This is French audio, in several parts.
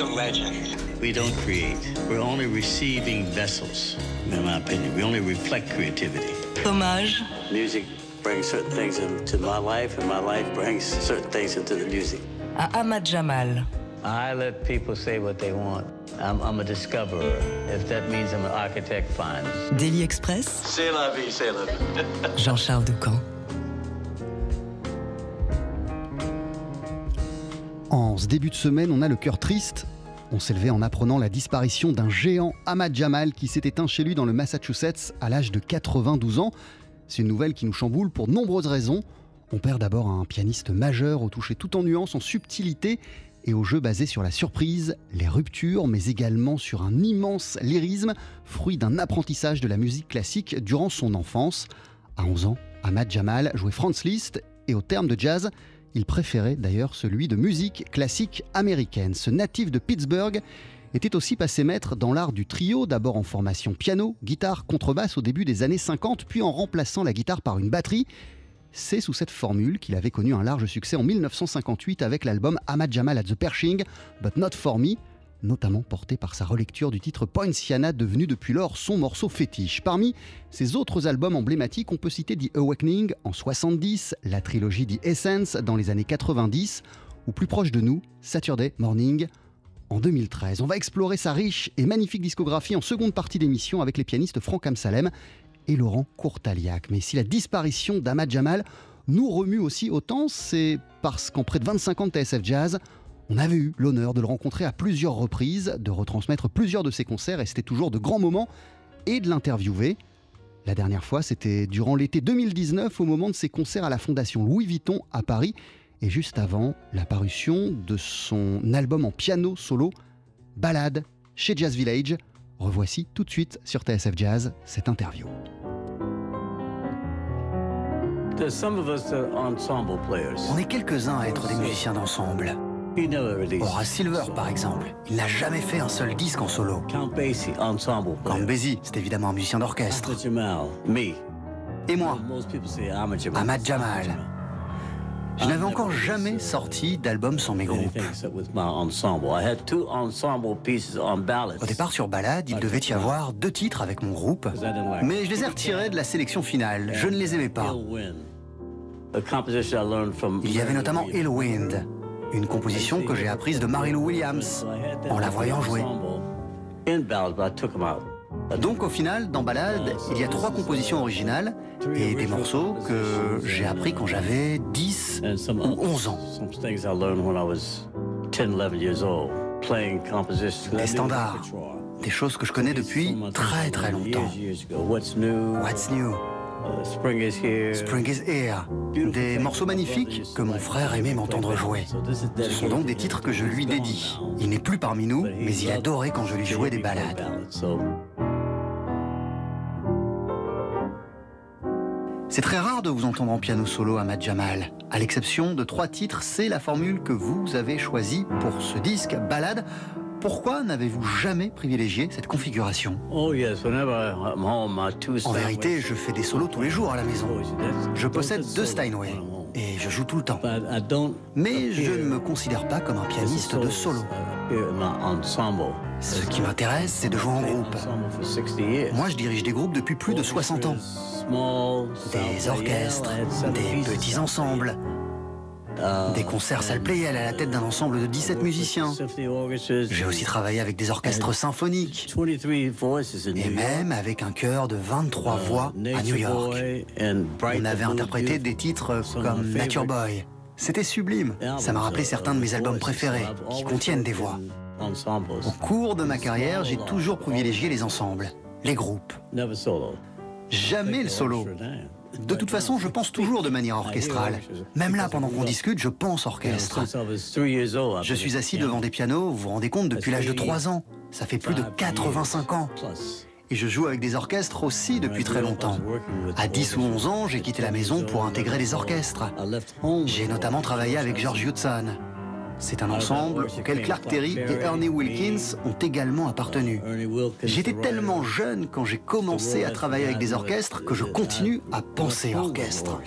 a legend. We don't create. We're only receiving vessels, in my opinion. We only reflect creativity. Hommage. Music brings certain things into my life, and my life brings certain things into the music. À Ahmad Jamal. I let people say what they want. I'm, I'm a discoverer. If that means I'm an architect, fine. Daily Express. C'est la vie, c'est la vie. Jean-Charles Doucan. Ce début de semaine, on a le cœur triste. On s'est levé en apprenant la disparition d'un géant, Ahmad Jamal, qui s'est éteint chez lui dans le Massachusetts à l'âge de 92 ans. C'est une nouvelle qui nous chamboule pour nombreuses raisons. On perd d'abord un pianiste majeur au toucher tout en nuances, en subtilité et au jeu basé sur la surprise, les ruptures, mais également sur un immense lyrisme, fruit d'un apprentissage de la musique classique durant son enfance. À 11 ans, Ahmad Jamal jouait Franz Liszt et au terme de jazz, il préférait d'ailleurs celui de musique classique américaine. Ce natif de Pittsburgh était aussi passé maître dans l'art du trio, d'abord en formation piano, guitare, contrebasse au début des années 50, puis en remplaçant la guitare par une batterie. C'est sous cette formule qu'il avait connu un large succès en 1958 avec l'album Ahmad Jamal at the Pershing, But Not For Me, notamment porté par sa relecture du titre Poinciana, devenu depuis lors son morceau fétiche. Parmi ses autres albums emblématiques, on peut citer The Awakening en 70, la trilogie The Essence dans les années 90, ou plus proche de nous, Saturday Morning en 2013. On va explorer sa riche et magnifique discographie en seconde partie d'émission avec les pianistes Franck Amsalem et Laurent Courtaliac. Mais si la disparition d'Ahmad Jamal nous remue aussi autant, c'est parce qu'en près de 25 ans de TSF Jazz, on avait eu l'honneur de le rencontrer à plusieurs reprises, de retransmettre plusieurs de ses concerts, et c'était toujours de grands moments, et de l'interviewer. La dernière fois, c'était durant l'été 2019, au moment de ses concerts à la Fondation Louis Vuitton à Paris, et juste avant la parution de son album en piano solo, Ballade, chez Jazz Village. Revoici tout de suite sur TSF Jazz cette interview. On est quelques-uns à être des musiciens d'ensemble. Horace Silver, par exemple, il n'a jamais fait un seul disque en solo. Count Basie, c'est évidemment un musicien d'orchestre. Et moi, Ahmad Jamal. Je n'avais encore jamais sorti d'album sans mes groupes. Au départ, sur Ballade, il devait y avoir deux titres avec mon groupe, mais je les ai retirés de la sélection finale. Je ne les aimais pas. Il y avait notamment Ill Wind, une composition que j'ai apprise de Mary-Lou Williams en la voyant jouer. Donc au final, dans Ballade, il y a trois compositions originales et des morceaux que j'ai appris quand j'avais 10 ou 11 ans. Des standards, des choses que je connais depuis très très longtemps. What's New? Spring is Here. Des morceaux magnifiques que mon frère aimait m'entendre jouer. Ce sont donc des titres que je lui dédie. Il n'est plus parmi nous, mais il adorait quand je lui jouais des ballades. C'est très rare de vous entendre en piano solo à Jamal. À l'exception de trois titres, c'est la formule que vous avez choisie pour ce disque, Ballade. Pourquoi n'avez-vous jamais privilégié cette configuration En vérité, je fais des solos tous les jours à la maison. Je possède deux Steinway et je joue tout le temps. Mais je ne me considère pas comme un pianiste de solo. Ce qui m'intéresse, c'est de jouer en groupe. Moi, je dirige des groupes depuis plus de 60 ans. Des orchestres, des petits ensembles, des concerts salle Playel à la tête d'un ensemble de 17 musiciens. J'ai aussi travaillé avec des orchestres symphoniques et même avec un chœur de 23 voix à New York. On avait interprété des titres comme Nature Boy. C'était sublime. Ça m'a rappelé certains de mes albums préférés qui contiennent des voix. Au cours de ma carrière, j'ai toujours privilégié les ensembles, les groupes. Jamais le solo. De toute façon, je pense toujours de manière orchestrale. Même là, pendant qu'on discute, je pense orchestre. Je suis assis devant des pianos, vous vous rendez compte, depuis l'âge de 3 ans. Ça fait plus de 85 ans. Et je joue avec des orchestres aussi depuis très longtemps. À 10 ou 11 ans, j'ai quitté la maison pour intégrer les orchestres. J'ai notamment travaillé avec George Hudson. C'est un ensemble auquel Clark Terry et Ernie Wilkins ont également appartenu. J'étais tellement jeune quand j'ai commencé à travailler avec des orchestres que je continue à penser orchestre.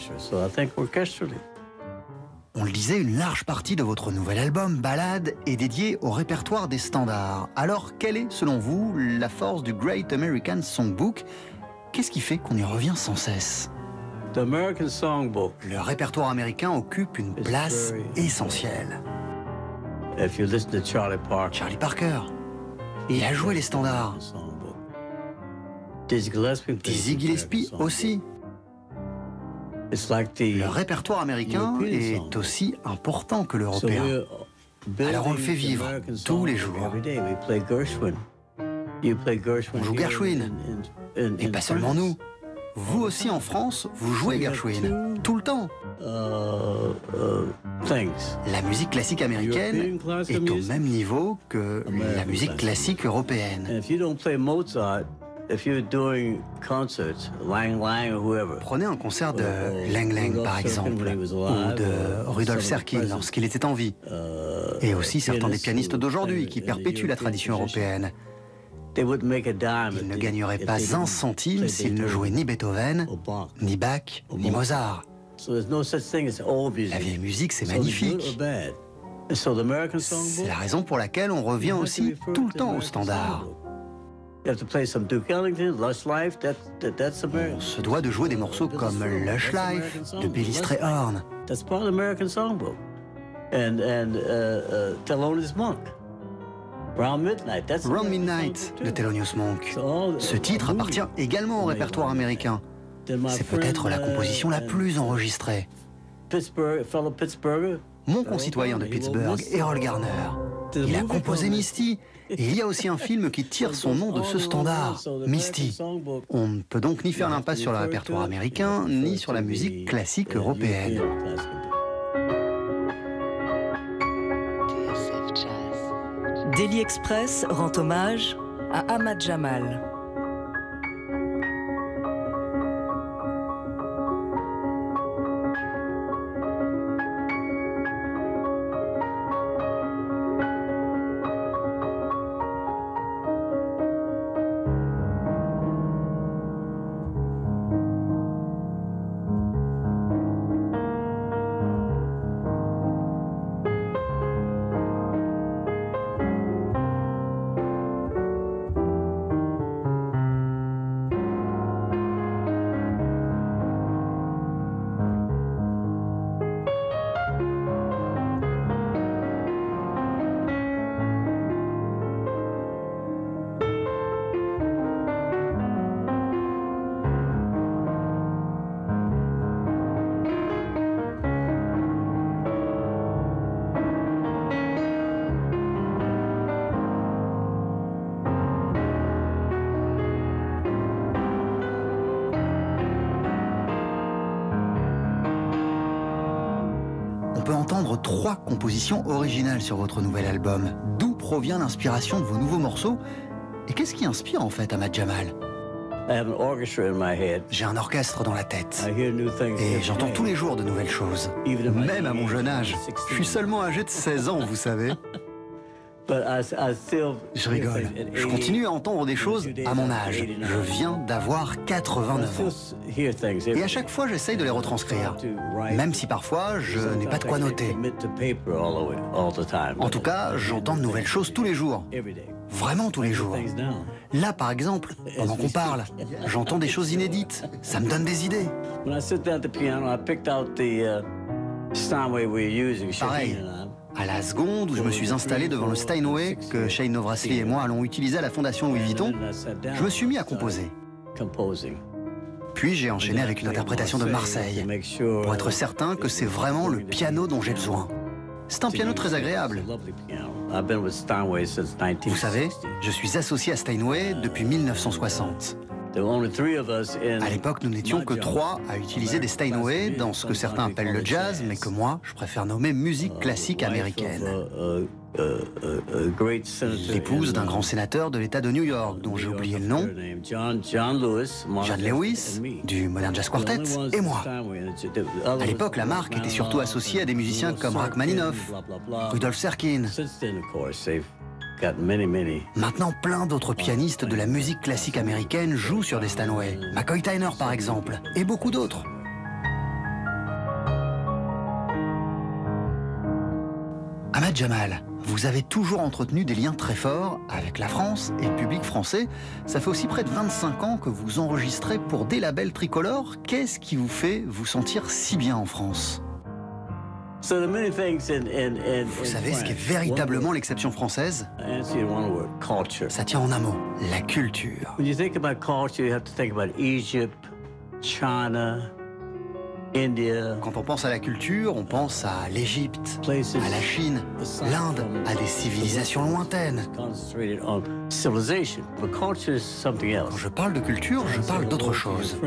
On le disait, une large partie de votre nouvel album, Ballade, est dédiée au répertoire des standards. Alors, quelle est, selon vous, la force du Great American Songbook? Qu'est-ce qui fait qu'on y revient sans cesse? Le répertoire américain occupe une place essentielle. Charlie Parker, il a joué les standards. Dizzy Gillespie aussi. Le répertoire américain est aussi important que l'européen. Alors on le fait vivre tous les jours. On joue Gershwin. Et pas seulement nous. Vous aussi en France, vous jouez Gershwin. Tout le temps. La musique classique américaine est au même niveau que la musique classique européenne. Prenez un concert de Lang Lang, par exemple, ou de Rudolf Serkin lorsqu'il était en vie, et aussi certains des pianistes d'aujourd'hui qui perpétuent la tradition européenne. Ils ne gagneraient pas un centime s'ils ne jouaient ni Beethoven, ni Bach, ni Mozart. La vieille musique, c'est magnifique. C'est la raison pour laquelle on revient aussi tout le temps au standard. On se doit de jouer des morceaux comme Lush Life de Billy Strayhorn. Round Midnight de Thelonious Monk. Ce titre appartient également au répertoire américain. C'est peut-être la composition la plus enregistrée. Mon concitoyen de Pittsburgh, Errol Garner. Il a composé Misty. Et il y a aussi un film qui tire son nom de ce standard, Misty. On ne peut donc ni faire l'impasse sur le répertoire américain, ni sur la musique classique européenne. Daily Express rend hommage à Ahmad Jamal. Trois compositions originales sur votre nouvel album. D'où provient l'inspiration de vos nouveaux morceaux Et qu'est-ce qui inspire en fait Ahmad Jamal? J'ai un orchestre dans la tête. Et j'entends tous les jours de nouvelles choses. Même à mon jeune âge. Je suis seulement âgé de 16 ans, vous savez. Je rigole. Je continue à entendre des choses à mon âge. Je viens d'avoir 89 ans. Et à chaque fois, j'essaye de les retranscrire. Même si parfois, je n'ai pas de quoi noter. En tout cas, j'entends de nouvelles choses tous les jours. Vraiment tous les jours. Là, par exemple, pendant qu'on parle, j'entends des choses inédites. Ça me donne des idées. Pareil, à la seconde où je me suis installé devant le Steinway que Shane Novrasli et moi allons utiliser à la Fondation Louis Vuitton, je me suis mis à composer. Puis j'ai enchaîné avec une interprétation de Marseille, pour être certain que c'est vraiment le piano dont j'ai besoin. C'est un piano très agréable. Vous savez, je suis associé à Steinway depuis 1960. À l'époque, nous n'étions que trois à utiliser des Steinway dans ce que certains appellent le jazz, mais que moi, je préfère nommer musique classique américaine. L'épouse d'un grand sénateur de l'État de New York, dont j'ai oublié le nom, John Lewis, du Modern Jazz Quartet, et moi. À l'époque, la marque était surtout associée à des musiciens comme Rachmaninoff, Rudolf Serkin. Maintenant, plein d'autres pianistes de la musique classique américaine jouent sur des Stanway. McCoy Tyner, par exemple, et beaucoup d'autres. Ahmad Jamal, vous avez toujours entretenu des liens très forts avec la France et le public français. Ça fait aussi près de 25 ans que vous enregistrez pour des labels tricolores. Qu'est-ce qui vous fait vous sentir si bien en France? Vous savez ce qu'est véritablement l'exception française? Ça tient en un mot, la culture. Quand on pense à la culture, on pense à l'Égypte, à la Chine, l'Inde, à des civilisations lointaines. Quand je parle de culture, je parle d'autre chose.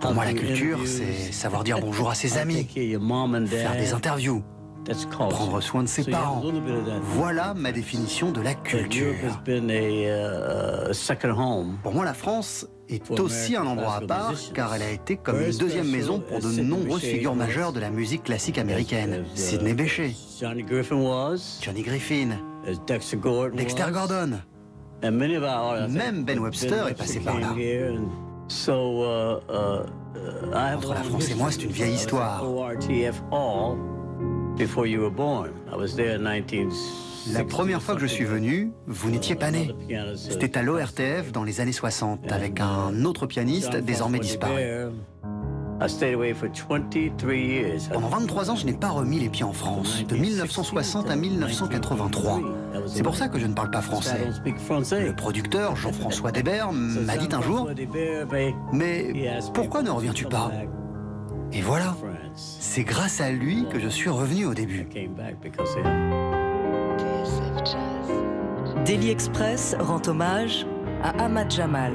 Pour moi, la culture, c'est savoir dire bonjour à ses amis, faire des interviews, prendre soin de ses parents. Voilà ma définition de la culture. Pour moi, la France est aussi un endroit à part, car elle a été comme une deuxième maison pour de nombreuses figures majeures de la musique classique américaine. Sidney Bechet, Johnny Griffin, Dexter Gordon. Même Ben Webster est passé par là. Uh, uh, Entre la France et moi, c'est une vieille histoire. La première fois que je suis venu, vous n'étiez pas né. C'était à l'ORTF dans les années 60, avec un autre pianiste désormais disparu. Pendant 23 ans, je n'ai pas remis les pieds en France, de 1960 à 1983. C'est pour ça que je ne parle pas français. Le producteur, Jean-François Debert, m'a dit un jour Mais pourquoi ne reviens-tu pas? Et voilà, c'est grâce à lui que je suis revenu au début. Daily Express rend hommage à Ahmad Jamal.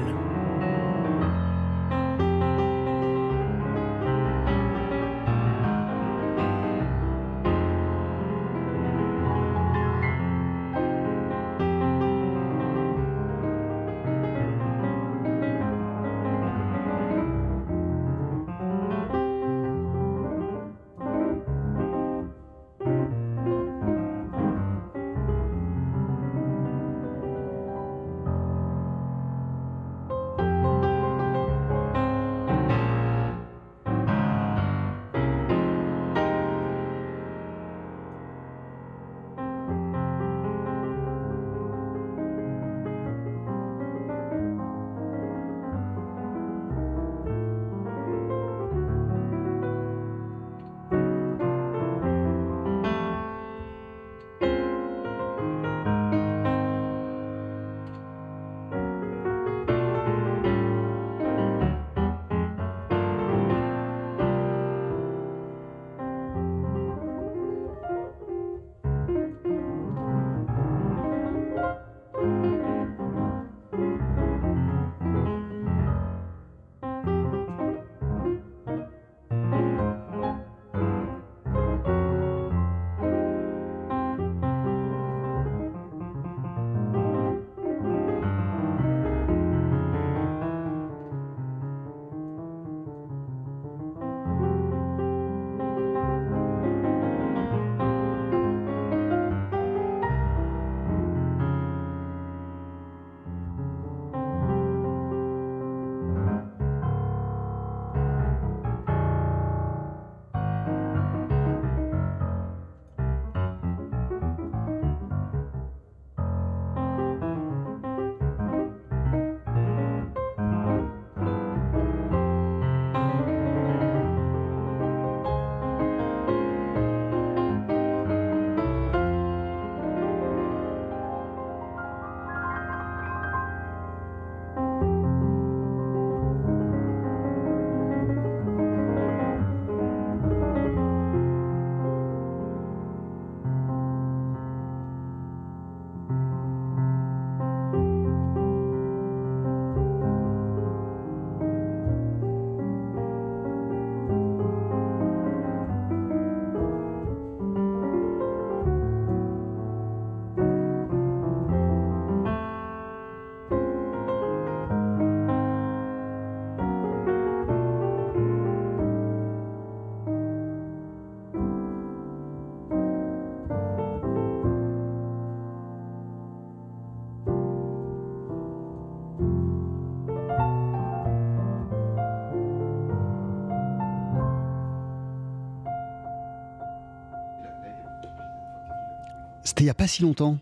Il n'y a pas si longtemps.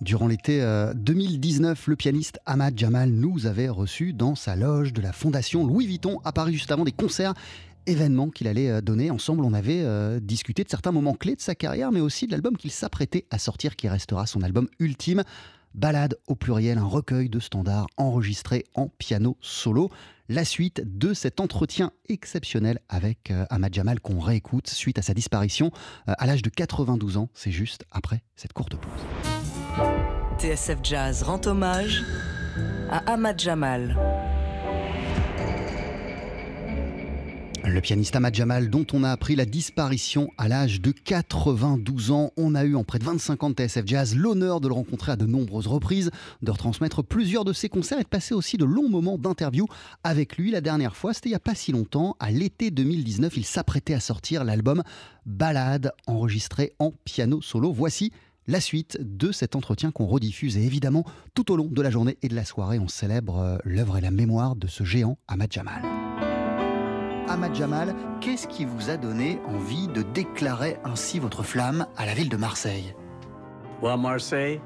Durant l'été 2019, euh, le pianiste Ahmad Jamal nous avait reçus dans sa loge de la Fondation Louis Vuitton à Paris juste avant des concerts événements qu'il allait euh, donner. Ensemble, on avait euh, discuté de certains moments clés de sa carrière, mais aussi de l'album qu'il s'apprêtait à sortir, qui restera son album ultime. Balade au pluriel, un recueil de standards enregistrés en piano solo. La suite de cet entretien exceptionnel avec euh, Ahmad Jamal qu'on réécoute suite à sa disparition à l'âge de 92 ans. C'est juste après cette courte pause. TSF Jazz rend hommage à Ahmad Jamal. Le pianiste Ahmad Jamal, dont on a appris la disparition à l'âge de 92 ans. On a eu en près de 25 ans de TSF Jazz l'honneur de le rencontrer à de nombreuses reprises, de retransmettre plusieurs de ses concerts et de passer aussi de longs moments d'interview avec lui. La dernière fois, c'était il n'y a pas si longtemps, à l'été 2019, il s'apprêtait à sortir l'album Ballade, enregistré en piano solo. Voici la suite de cet entretien qu'on rediffuse et évidemment tout au long de la journée et de la soirée on célèbre euh, l'œuvre et la mémoire de ce géant Ahmad Jamal. Ahmad Jamal, qu'est-ce qui vous a donné envie de déclarer ainsi votre flamme à la ville de Marseille? Marseille,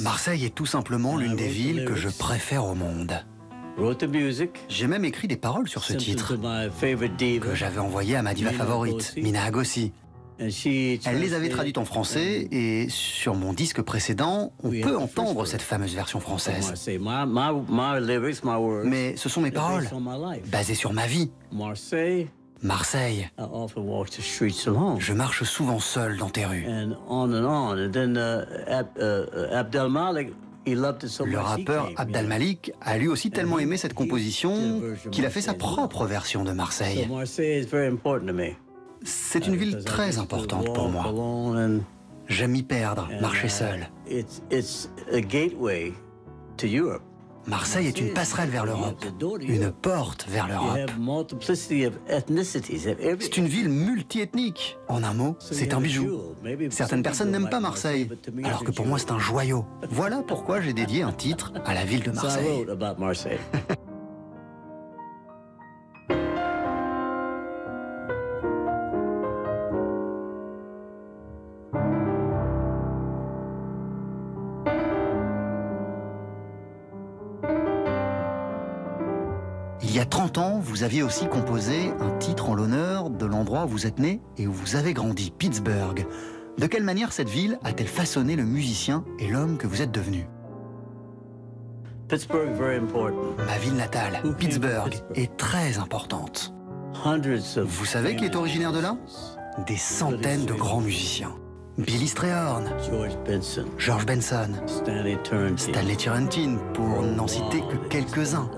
Marseille est tout simplement l'une des villes que je préfère au monde. J'ai même écrit des paroles sur ce titre que j'avais envoyé à ma diva favorite, Mina Agossi. Elle les avait traduites en français et sur mon disque précédent, on peut entendre cette fameuse version française. Mais ce sont mes paroles, basées sur ma vie. Marseille. Je marche souvent seul dans tes rues. Le rappeur Abdel Malik a lui aussi tellement aimé cette composition qu'il a fait sa propre version de Marseille. C'est une ville très importante pour moi. J'aime y perdre, marcher seul. Marseille est une passerelle vers l'Europe, une porte vers l'Europe. C'est une ville multiethnique. En un mot, c'est un bijou. Certaines personnes n'aiment pas Marseille, alors que pour moi c'est un joyau. Voilà pourquoi j'ai dédié un titre à la ville de Marseille. Il y a 30 ans, vous aviez aussi composé un titre en l'honneur de l'endroit où vous êtes né et où vous avez grandi, Pittsburgh. De quelle manière cette ville a-t-elle façonné le musicien et l'homme que vous êtes devenu? Ma ville natale, Pittsburgh, est très importante. Vous savez qui est originaire de là? Des centaines de grands musiciens. Billy Strayhorn, George Benson, Stanley Turrentine, pour n'en citer que quelques-uns.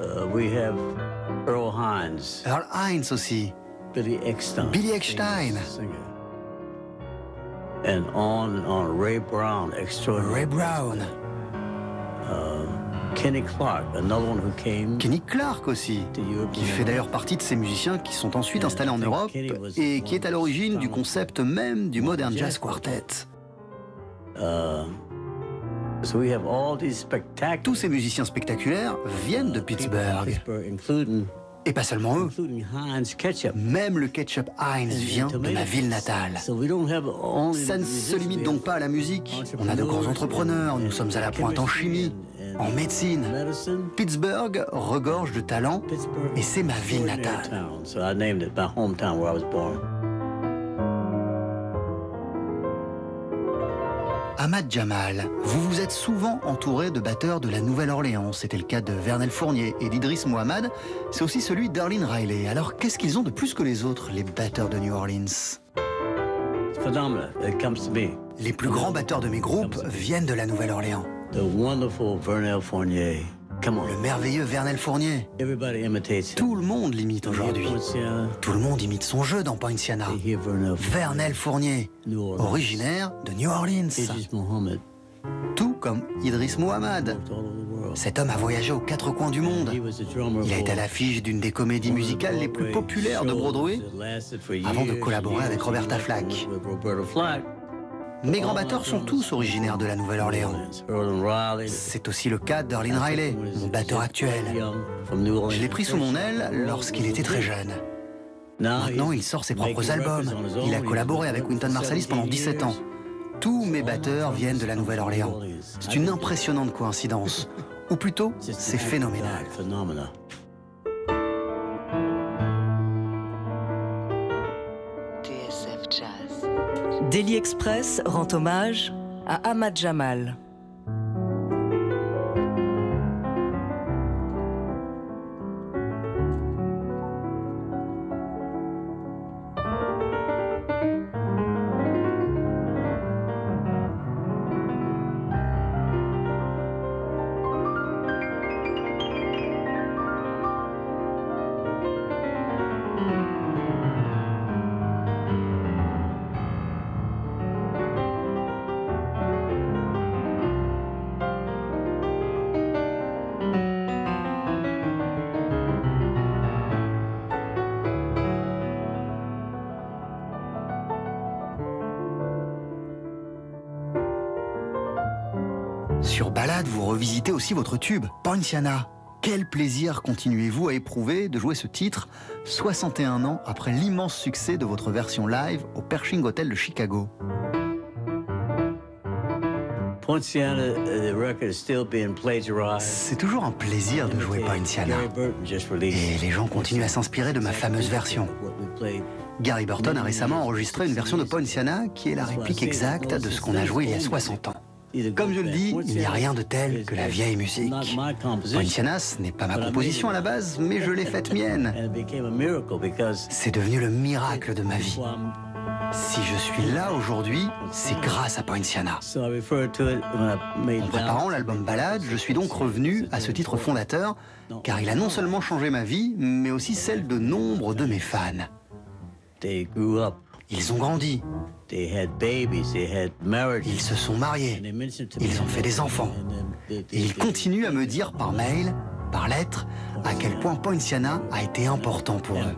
Uh, we have Earl Hines. Earl Hines aussi. Billy Eckstein. Billy Eckstein. And on on. Ray Brown, extraordinary. Ray Brown. Uh, Kenny Clark, another one who came. Kenny Clark aussi, qui fait d'ailleurs partie de ces musiciens qui sont ensuite installés en Europe et qui est à l'origine du concept même du Modern Jazz Quartet. Uh, tous ces musiciens spectaculaires viennent de Pittsburgh. Et pas seulement eux. Même le ketchup Heinz vient de ma ville natale. Ça ne se limite donc pas à la musique. On a de grands entrepreneurs, nous sommes à la pointe en chimie, en médecine. Pittsburgh regorge de talent et c'est ma ville natale. Ahmad Jamal, vous vous êtes souvent entouré de batteurs de la Nouvelle-Orléans. C'était le cas de Vernel Fournier et d'Idris Mohamed. C'est aussi celui d'Arlene Riley. Alors qu'est-ce qu'ils ont de plus que les autres, les batteurs de New Orleans? Les plus grands batteurs de mes groupes viennent de la Nouvelle-Orléans. Le merveilleux Vernel Fournier. Tout le monde l'imite aujourd'hui. Tout le monde imite son jeu dans Poinciana. Vernel Fournier, originaire de New Orleans. Tout comme Idris Muhammad. Cet homme a voyagé aux quatre coins du monde. Il a été à l'affiche d'une des comédies musicales les plus populaires de Broadway avant de collaborer avec Roberta Flack. Mes grands batteurs sont tous originaires de la Nouvelle-Orléans. C'est aussi le cas d'Arlene Riley, mon batteur actuel. Je l'ai pris sous mon aile lorsqu'il était très jeune. Maintenant, il sort ses propres albums. Il a collaboré avec Wynton Marsalis pendant 17 ans. Tous mes batteurs viennent de la Nouvelle-Orléans. C'est une impressionnante coïncidence. Ou plutôt, c'est phénoménal. Daily Express rend hommage à Ahmad Jamal. Sur Balade, vous revisitez aussi votre tube, Poinciana. Quel plaisir continuez-vous à éprouver de jouer ce titre 61 ans après l'immense succès de votre version live au Pershing Hotel de Chicago? C'est toujours un plaisir de jouer Poinciana. Et les gens continuent à s'inspirer de ma fameuse version. Gary Burton a récemment enregistré une version de Poinciana qui est la réplique exacte de ce qu'on a joué il y a 60 ans. Comme je le dis, il n'y a rien de tel que la vieille musique. Poinciana, n'est pas ma composition à la base, mais je l'ai faite mienne. C'est devenu le miracle de ma vie. Si je suis là aujourd'hui, c'est grâce à Poinciana. En préparant l'album Ballade, je suis donc revenu à ce titre fondateur, car il a non seulement changé ma vie, mais aussi celle de nombre de mes fans. Ils ont grandi. Ils se sont mariés. Ils ont fait des enfants. Et ils continuent à me dire par mail, par lettre, à quel point Poinciana a été important pour eux.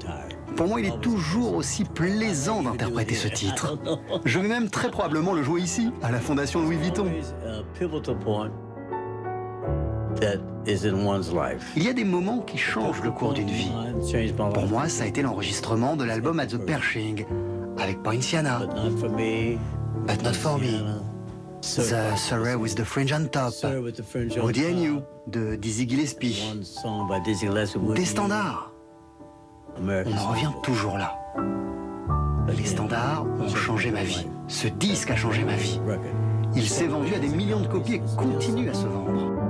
Pour moi, il est toujours aussi plaisant d'interpréter ce titre. Je vais même très probablement le jouer ici, à la Fondation Louis Vuitton. Il y a des moments qui changent le cours d'une vie. Pour moi, ça a été l'enregistrement de l'album At the Pershing, avec Poinciana. But not for me. The Surrey with the Fringe on Top. Woody and You? De Dizzy Gillespie. Des standards. On en revient toujours là. Les standards ont changé ma vie. Ce disque a changé ma vie. Il s'est vendu à des millions de copies et continue à se vendre.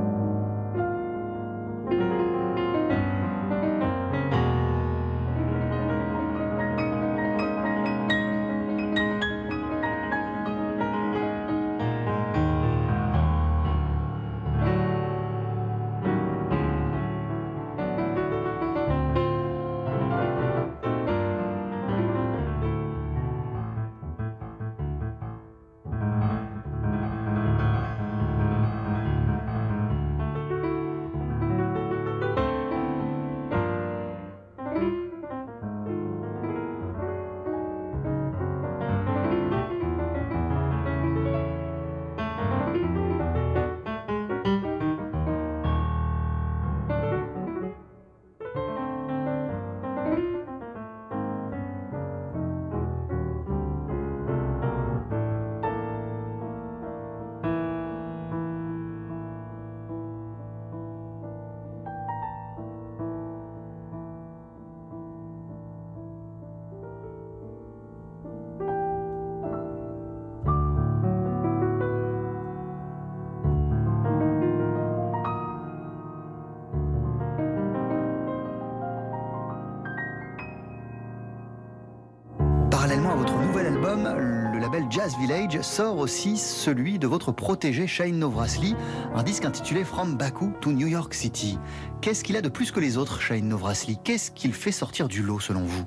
Album, le label Jazz Village sort aussi celui de votre protégé Shane Novrasli, un disque intitulé From Baku to New York City. Qu'est-ce qu'il a de plus que les autres, Shane Novrasli Qu'est-ce qu'il fait sortir du lot selon vous?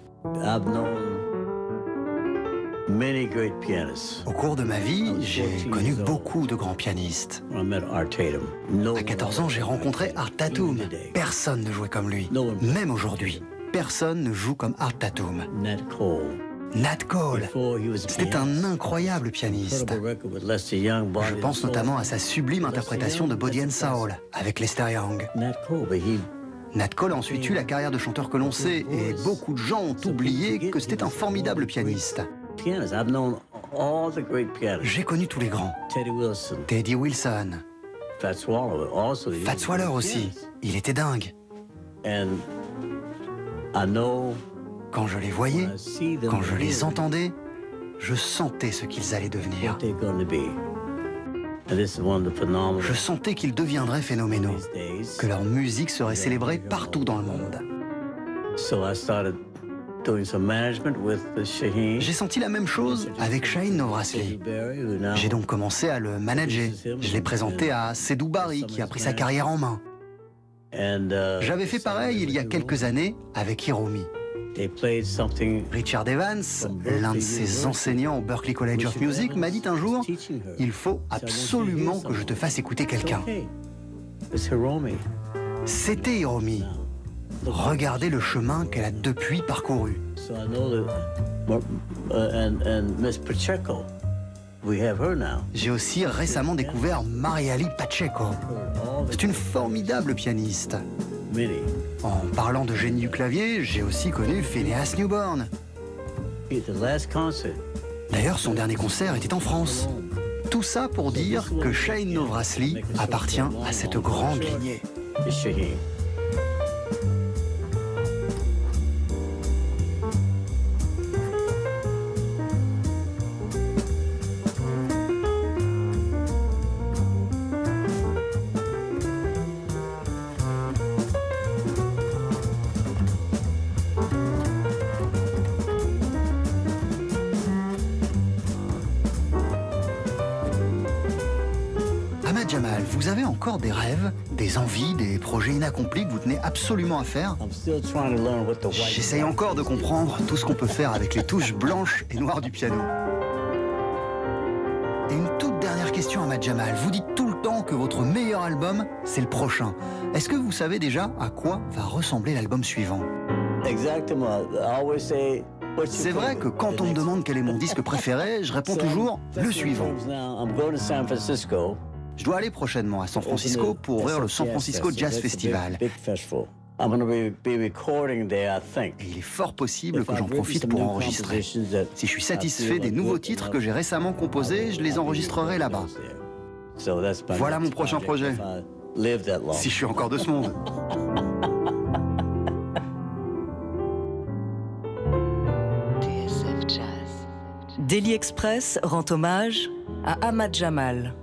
Au cours de ma vie, j'ai connu beaucoup de grands pianistes. À 14 ans, j'ai rencontré Art Tatum. Personne ne jouait comme lui. Même aujourd'hui, personne ne joue comme Art Tatum. Nat Cole. C'était un incroyable pianiste. Je pense notamment à sa sublime interprétation de Body and Soul avec Lester Young. Nat Cole a ensuite eu la carrière de chanteur que l'on sait, et beaucoup de gens ont oublié que c'était un formidable pianiste. J'ai connu tous les grands. Teddy Wilson. Fats Waller aussi. Il était dingue. Quand je les voyais, quand je les entendais, je sentais ce qu'ils allaient devenir. Je sentais qu'ils deviendraient phénoménaux, que leur musique serait célébrée partout dans le monde. J'ai senti la même chose avec Shaheen Novrasli. J'ai donc commencé à le manager. Je l'ai présenté à Sedou Bari, qui a pris sa carrière en main. J'avais fait pareil il y a quelques années avec Hiromi. Richard Evans, l'un de ses enseignants au Berklee College of Music, m'a dit un jour Il faut absolument que je te fasse écouter quelqu'un. C'était Hiromi. Regardez le chemin qu'elle a depuis parcouru. J'ai aussi récemment découvert Mariali Pacheco. C'est une formidable pianiste. En parlant de génie du clavier, j'ai aussi connu Phineas Newborn. D'ailleurs, son dernier concert était en France. Tout ça pour dire que Shane Novrasli appartient à cette grande lignée. Inaccomplis que vous tenez absolument à faire J'essaye encore de comprendre tout ce qu'on peut faire avec les touches blanches et noires du piano. Et une toute dernière question à Jamal. Vous dites tout le temps que votre meilleur album, c'est le prochain. Est-ce que vous savez déjà à quoi va ressembler l'album suivant? Exactement. C'est vrai que quand on me demande quel est mon disque préféré, je réponds toujours le suivant. Je dois aller prochainement à San Francisco pour ouvrir le San Francisco Jazz Festival. Et il est fort possible que j'en profite pour enregistrer. Si je suis satisfait des nouveaux titres que j'ai récemment composés, je les enregistrerai là-bas. Voilà mon prochain projet. Si je suis encore de ce monde. Daily Express rend hommage à Ahmad Jamal.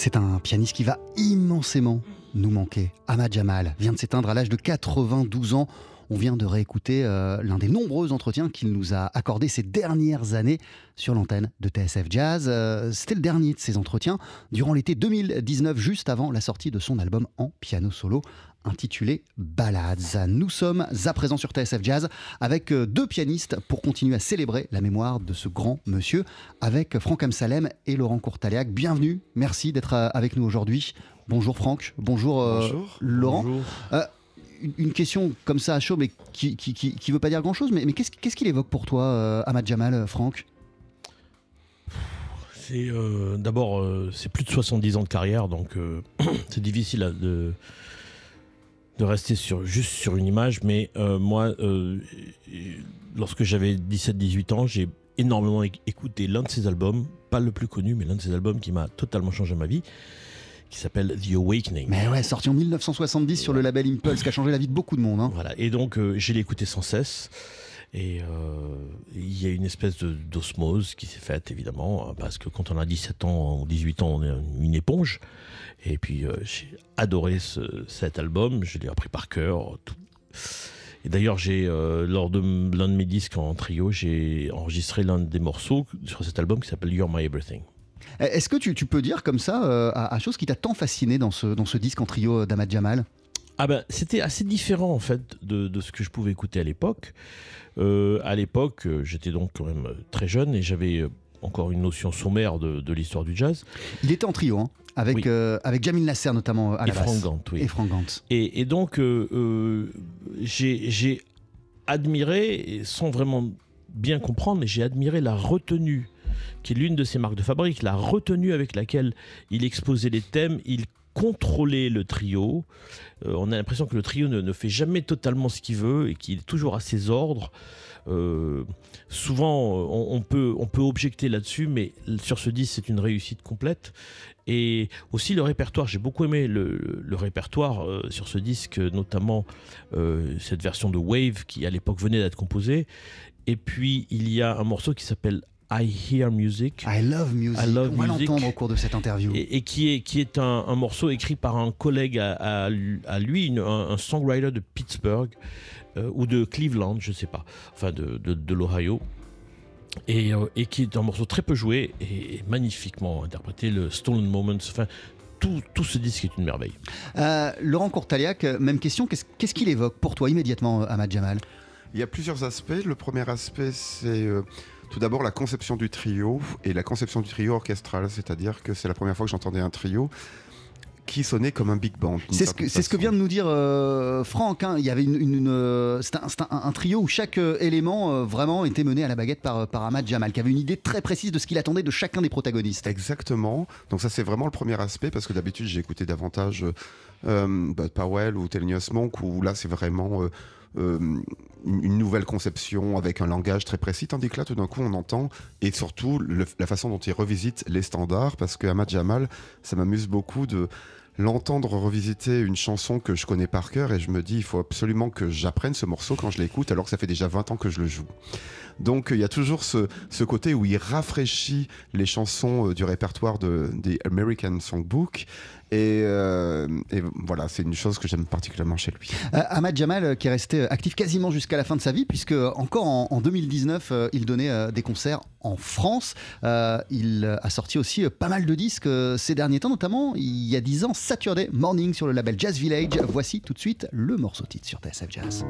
C'est un pianiste qui va immensément nous manquer. Ahmad Jamal vient de s'éteindre à l'âge de 92 ans. On vient de réécouter euh, l'un des nombreux entretiens qu'il nous a accordés ces dernières années sur l'antenne de TSF Jazz. Euh, c'était le dernier de ces entretiens durant l'été 2019, juste avant la sortie de son album en piano solo intitulé Ballads. Nous sommes à présent sur TSF Jazz avec euh, deux pianistes pour continuer à célébrer la mémoire de ce grand monsieur avec Franck Amsalem et Laurent Courtaliac. Bienvenue, merci d'être avec nous aujourd'hui. Bonjour Franck, bonjour, Laurent une question comme ça à chaud, mais qui qui, veut pas dire grand-chose, mais, mais qu'est-ce qu'il évoque pour toi, euh, Ahmad Jamal, euh, Franck? Euh, d'abord, c'est plus de 70 ans de carrière, donc c'est difficile de, de rester sur, juste sur une image, mais moi, lorsque j'avais 17-18 ans, j'ai énormément écouté l'un de ses albums, pas le plus connu, mais l'un de ses albums qui m'a totalement changé ma vie qui s'appelle The Awakening. Mais ouais, sorti en 1970 sur le label Impulse, qui a changé la vie de beaucoup de monde. Hein. Voilà, et donc euh, j'ai l'écouté sans cesse. Et euh, il y a une espèce d'osmose qui s'est faite, évidemment, parce que quand on a 17 ans ou 18 ans, on est une éponge. Et puis euh, j'ai adoré cet album, je l'ai appris par cœur. Et d'ailleurs, j'ai lors de l'un de mes disques en trio, j'ai enregistré l'un des morceaux sur cet album qui s'appelle You're My Everything. Est-ce que tu, peux dire comme ça euh, à, chose qui t'a tant fasciné dans ce, dans ce disque en trio d'Ahmad Jamal? Ah ben, c'était assez différent en fait de, ce que je pouvais écouter à l'époque. Euh, à l'époque, euh, j'étais donc quand même très jeune et j'avais encore une notion sommaire de, l'histoire du jazz. Il était en trio, hein, avec, avec Jamil Nasser notamment à la et Gant, oui. Et Et, donc, j'ai admiré, sans vraiment bien comprendre, mais j'ai admiré la retenue qui est l'une de ses marques de fabrique, la retenue avec laquelle il exposait les thèmes, il contrôlait le trio. Euh, on a l'impression que le trio ne, fait jamais totalement ce qu'il veut et qu'il est toujours à ses ordres. Euh, souvent, on, peut, on peut objecter là-dessus, mais sur ce disque, c'est une réussite complète. Et aussi le répertoire, j'ai beaucoup aimé le, répertoire euh, sur ce disque, notamment cette version de Wave qui à l'époque venait d'être composée. Et puis il y a un morceau qui s'appelle I Hear Music. I Love Music. I love On va l'entendre au cours de cette interview. Et, qui est, qui est un, morceau écrit par un collègue à, lui, un, songwriter de Pittsburgh euh, ou de Cleveland, je ne sais pas, enfin de, de, l'Ohio. Et, euh, et, qui est un morceau très peu joué et magnifiquement interprété, le Stolen Moments. Enfin, tout, tout, ce disque est une merveille. Euh, Laurent Courtaliac, même question. Qu'est-ce qu'il évoque pour toi immédiatement, Ahmad Jamal? Il y a plusieurs aspects. Le premier aspect, c'est tout d'abord, la conception du trio et la conception du trio orchestral, c'est-à-dire que c'est la première fois que j'entendais un trio qui sonnait comme un big band. C'est ce, que, ce que vient de nous dire euh, Franck. Hein. Il y avait une, euh, un, un, trio où chaque euh, élément vraiment était mené à la baguette par, par Ahmad Jamal, qui avait une idée très précise de ce qu'il attendait de chacun des protagonistes. Exactement. Donc ça c'est vraiment le premier aspect parce que d'habitude j'ai écouté davantage Bud Powell ou Thelonious Monk où là c'est vraiment euh, une nouvelle conception avec un langage très précis, tandis que là, tout d'un coup, on entend, et surtout la façon dont il revisite les standards, parce que Ahmad Jamal, ça m'amuse beaucoup de l'entendre revisiter une chanson que je connais par cœur, et je me dis, il faut absolument que j'apprenne ce morceau quand je l'écoute, alors que ça fait déjà 20 ans que je le joue. Donc il y a toujours ce, côté où il rafraîchit les chansons euh, du répertoire de, des American Songbook euh, et, voilà, c'est une chose que j'aime particulièrement chez lui. Euh, Ahmad Jamal, qui est resté actif quasiment jusqu'à la fin de sa vie, puisque encore en, 2019, il donnait des concerts en France. il a sorti aussi pas mal de disques ces derniers temps, notamment il y a 10 ans, Saturday Morning sur le label Jazz Village. Voici tout de suite le morceau titre sur TSF Jazz.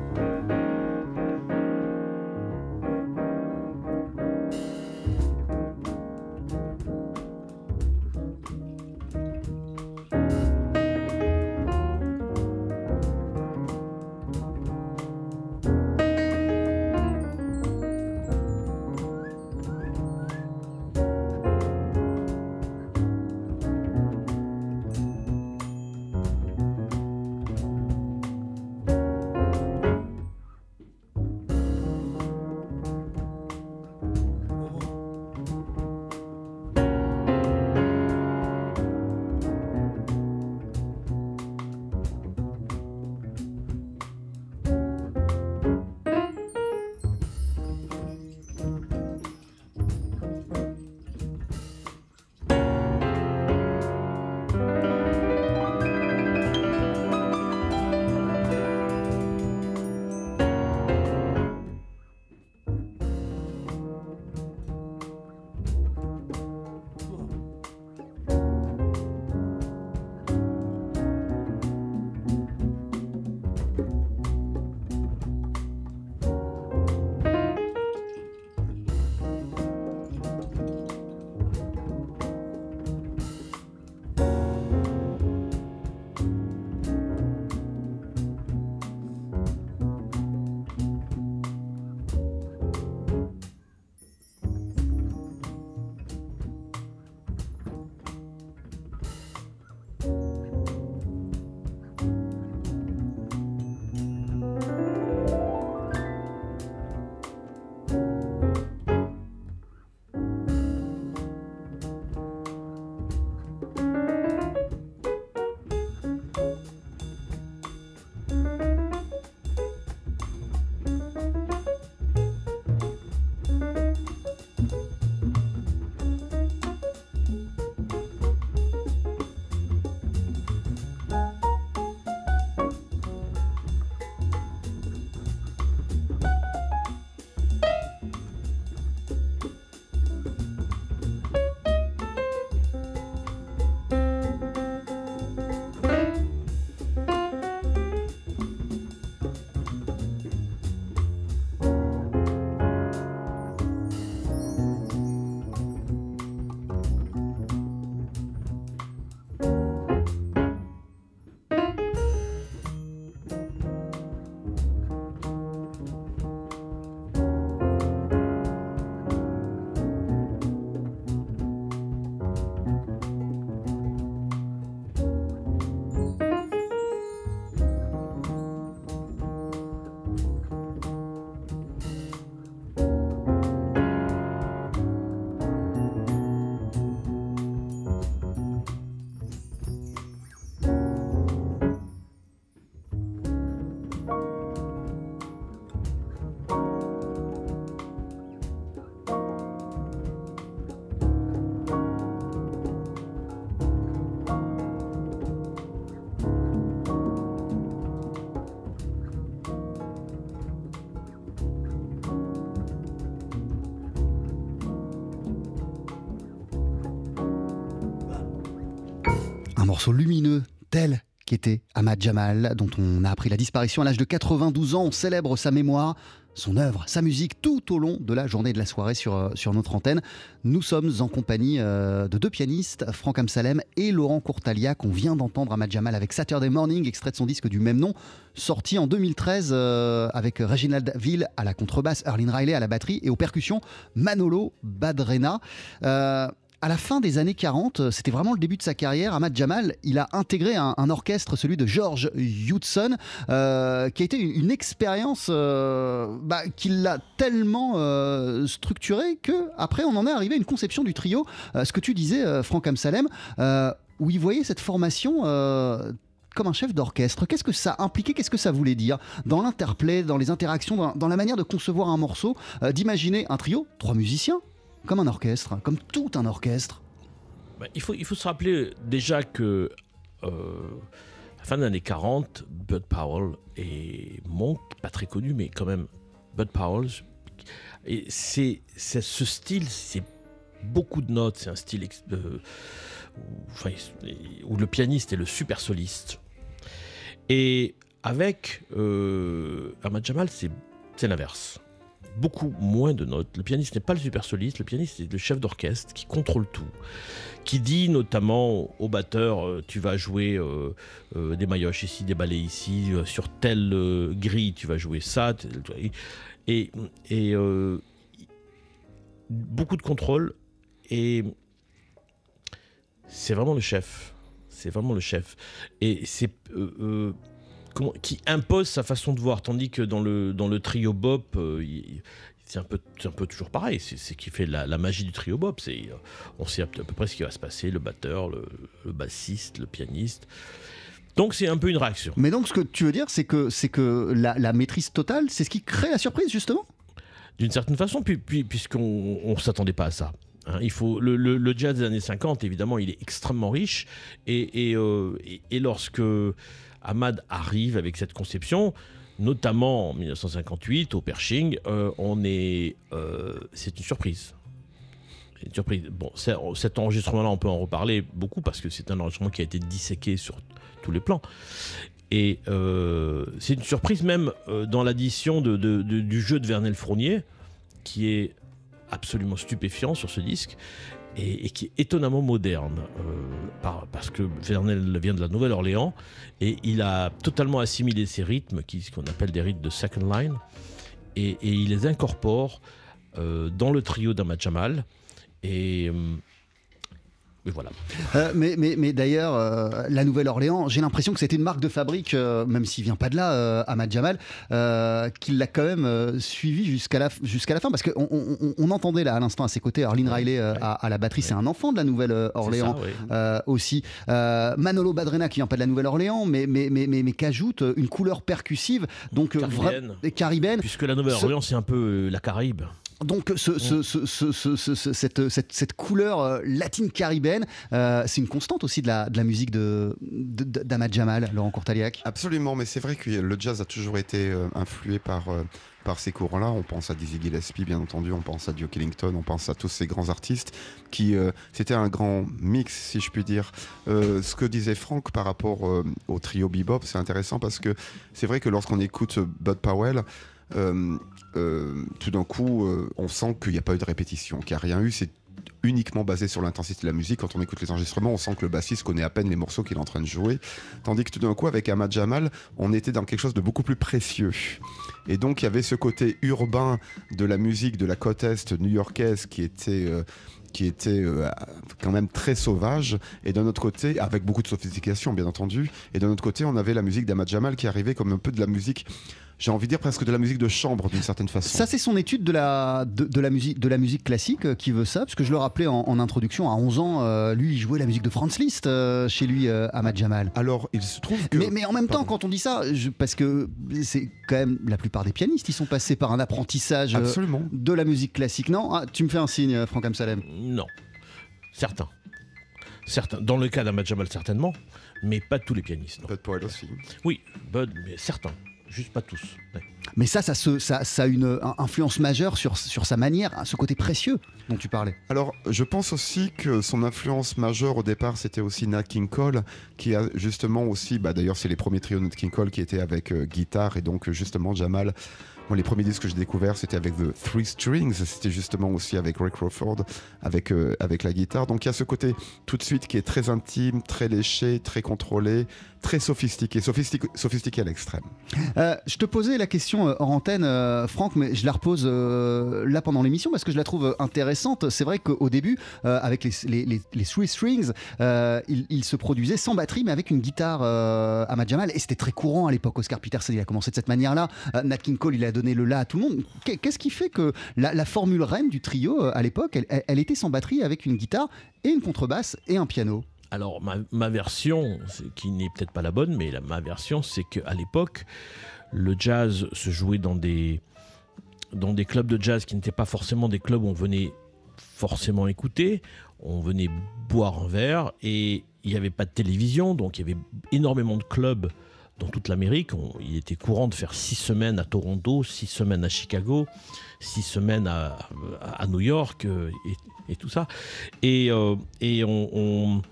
Lumineux tel qu'était Ahmad Jamal, dont on a appris la disparition à l'âge de 92 ans. On célèbre sa mémoire son œuvre, sa musique tout au long de la journée de la soirée sur, euh, sur notre antenne. Nous sommes en compagnie euh, de deux pianistes, Franck Amsalem et Laurent Courtalia, qu'on vient d'entendre à Jamal avec Saturday Morning, extrait de son disque du même nom, sorti en 2013 euh, avec Reginald Ville à la contrebasse, Erlin Riley à la batterie et aux percussions, Manolo Badrena à la fin des années 40, euh, c'était vraiment le début de sa carrière. Ahmad Jamal, il a intégré un, orchestre, celui de George Hudson, euh, qui a été une, expérience euh, bah, qui l'a tellement structuré que après on en est arrivé à une conception du trio. ce que tu disais, Franck Amsalem, où il voyait cette formation comme un chef d'orchestre. Qu'est-ce que ça impliquait? Qu'est-ce que ça voulait dire? Dans l'interplay, dans les interactions, dans, la manière de concevoir un morceau, d'imaginer un trio, trois musiciens, comme un orchestre, comme tout un orchestre. Bah, il, faut, il faut se rappeler déjà que euh, à la fin des années 40, Bud Powell et Monk, pas très connu, mais quand même Bud Powell, et c'est ce style, c'est beaucoup de notes, c'est un style euh, où, le pianiste est le super soliste. Et avec euh, Ahmad Jamal, c'est l'inverse beaucoup moins de notes. Le pianiste n'est pas le super soliste, le pianiste est le chef d'orchestre qui contrôle tout, qui dit notamment au batteur euh, tu vas jouer euh, euh, des maillotches ici, des ballets ici, sur telle grille tu vas jouer ça, et beaucoup de contrôle et c'est vraiment le chef, c'est vraiment le chef et c'est qui impose sa façon de voir, tandis que dans le, dans le trio bop, euh, c'est un peu, un peu toujours pareil. C'est ce qui fait la, magie du trio bop. C'est, euh, on sait à peu près ce qui va se passer, le batteur, le, bassiste, le pianiste. Donc c'est un peu une réaction. Mais donc ce que tu veux dire, c'est que, c'est que la, maîtrise totale, c'est ce qui crée la surprise justement? D'une certaine façon, puis, puis, puisqu'on ne s'attendait pas à ça. Hein. il faut, le, jazz des années 50, évidemment, il est extrêmement riche. Et, et, euh, et lorsque Ahmad arrive avec cette conception, notamment en 1958 au Pershing, euh, on est, euh, c'est une surprise. Surprise. Bon, cet enregistrement-là, on peut en reparler beaucoup parce que c'est un enregistrement qui a été disséqué sur tous les plans. Et euh, c'est une surprise même dans l'addition du jeu de Vernel Fournier, qui est absolument stupéfiant sur ce disque et, qui est étonnamment moderne, euh, parce que Vernel vient de la Nouvelle-Orléans et il a totalement assimilé ces rythmes, ce qu'on appelle des rythmes de second line, et, il les incorpore euh, dans le trio d'Ahmad Jamal. Et voilà. Euh, mais, mais, mais d'ailleurs, euh, la Nouvelle-Orléans, j'ai l'impression que c'était une marque de fabrique, euh, même s'il vient pas de là, Ahmad Jamal, qu'il l'a quand même suivi jusqu'à la, jusqu'à la fin. Parce qu'on on, entendait là à l'instant à ses côtés Arlene Riley à, la batterie, c'est un enfant de la Nouvelle-Orléans aussi. Manolo Badrena qui vient pas de la Nouvelle-Orléans, mais, mais, mais, mais, qu'ajoute une couleur percussive, donc caribéenne. Puisque la Nouvelle-Orléans, c'est un peu la Caraïbe. Donc ce, cette, cette, couleur euh, latine caribéenne, euh, c'est une constante aussi de la, de la musique de, d'Ahmad Jamal, Laurent Courtaliac. Absolument, mais c'est vrai que le jazz a toujours été euh, influé par, par ces courants-là. On pense à Dizzy Gillespie, bien entendu, on pense à Duke Ellington, on pense à tous ces grands artistes qui, c'était un grand mix, si je puis dire. ce que disait Franck par rapport au trio bebop, c'est intéressant parce que c'est vrai que lorsqu'on écoute Bud Powell, tout d'un coup, euh, on sent qu'il n'y a pas eu de répétition, qu'il n'y a rien eu. C'est uniquement basé sur l'intensité de la musique. Quand on écoute les enregistrements, on sent que le bassiste connaît à peine les morceaux qu'il est en train de jouer. Tandis que tout d'un coup, avec Ahmad Jamal, on était dans quelque chose de beaucoup plus précieux. Et donc, il y avait ce côté urbain de la musique de la côte est new-yorkaise qui était. qui était quand même très sauvage, et d'un autre côté, avec beaucoup de sophistication bien entendu, et d'un autre côté, on avait la musique d'Ahmad Jamal qui arrivait comme un peu de la musique j'ai envie de dire presque de la musique de chambre d'une certaine façon. Ça, c'est son étude de la, de, la, musique, de la musique classique euh, qui veut ça, parce que je le rappelais en, introduction, à 11 ans, euh, lui, il jouait la musique de Franz Liszt euh, chez lui, Ahmad Jamal. Alors, il se trouve que. Mais, mais en même temps, quand on dit ça, parce que c'est quand même la plupart des pianistes, ils sont passés par un apprentissage de la musique classique. Non ah, Tu me fais un signe, Franck Amsalem Non. Certains. Certains. Dans le cas d'Ahmad Jamal, certainement, mais pas tous les pianistes. Bud Powell aussi. Oui, Bud, mais certains juste pas tous. Mais ça, ça, ça, ça a une influence majeure sur, sur sa manière, ce côté précieux dont tu parlais. Alors, je pense aussi que son influence majeure au départ, c'était aussi Nat King Cole, qui a justement aussi, bah, d'ailleurs, c'est les premiers trios de Nat King Cole qui étaient avec euh, guitare, et donc justement Jamal les premiers disques que j'ai découverts, c'était avec The Three Strings. C'était justement aussi avec Ray Crawford, avec, euh, avec la guitare. Donc il y a ce côté tout de suite qui est très intime, très léché, très contrôlé, très sophistiqué, sophistiqué, sophistiqué à l'extrême. Euh, je te posais la question euh, en antenne, Franck, mais je la repose là pendant l'émission parce que je la trouve intéressante. C'est vrai qu'au début, avec les, les, Strings, il, se produisait sans batterie, mais avec une guitare à Jamal. Et c'était très courant à l'époque. Oscar Peterson, il a commencé de cette manière-là. Nat King Cole, il a donner le là à tout le monde. Qu'est-ce qui fait que la, formule reine du trio euh, à l'époque, elle, était sans batterie avec une guitare et une contrebasse et un piano? Alors ma, version, qui n'est peut-être pas la bonne, mais ma version, c'est qu'à l'époque, le jazz se jouait dans des, dans des clubs de jazz qui n'étaient pas forcément des clubs où on venait forcément écouter, on venait boire un verre et il n'y avait pas de télévision, donc il y avait énormément de clubs dans toute l'Amérique. Il était courant de faire six semaines à Toronto, six semaines à Chicago, six semaines à, New York euh, et, tout ça. Et, euh, et on,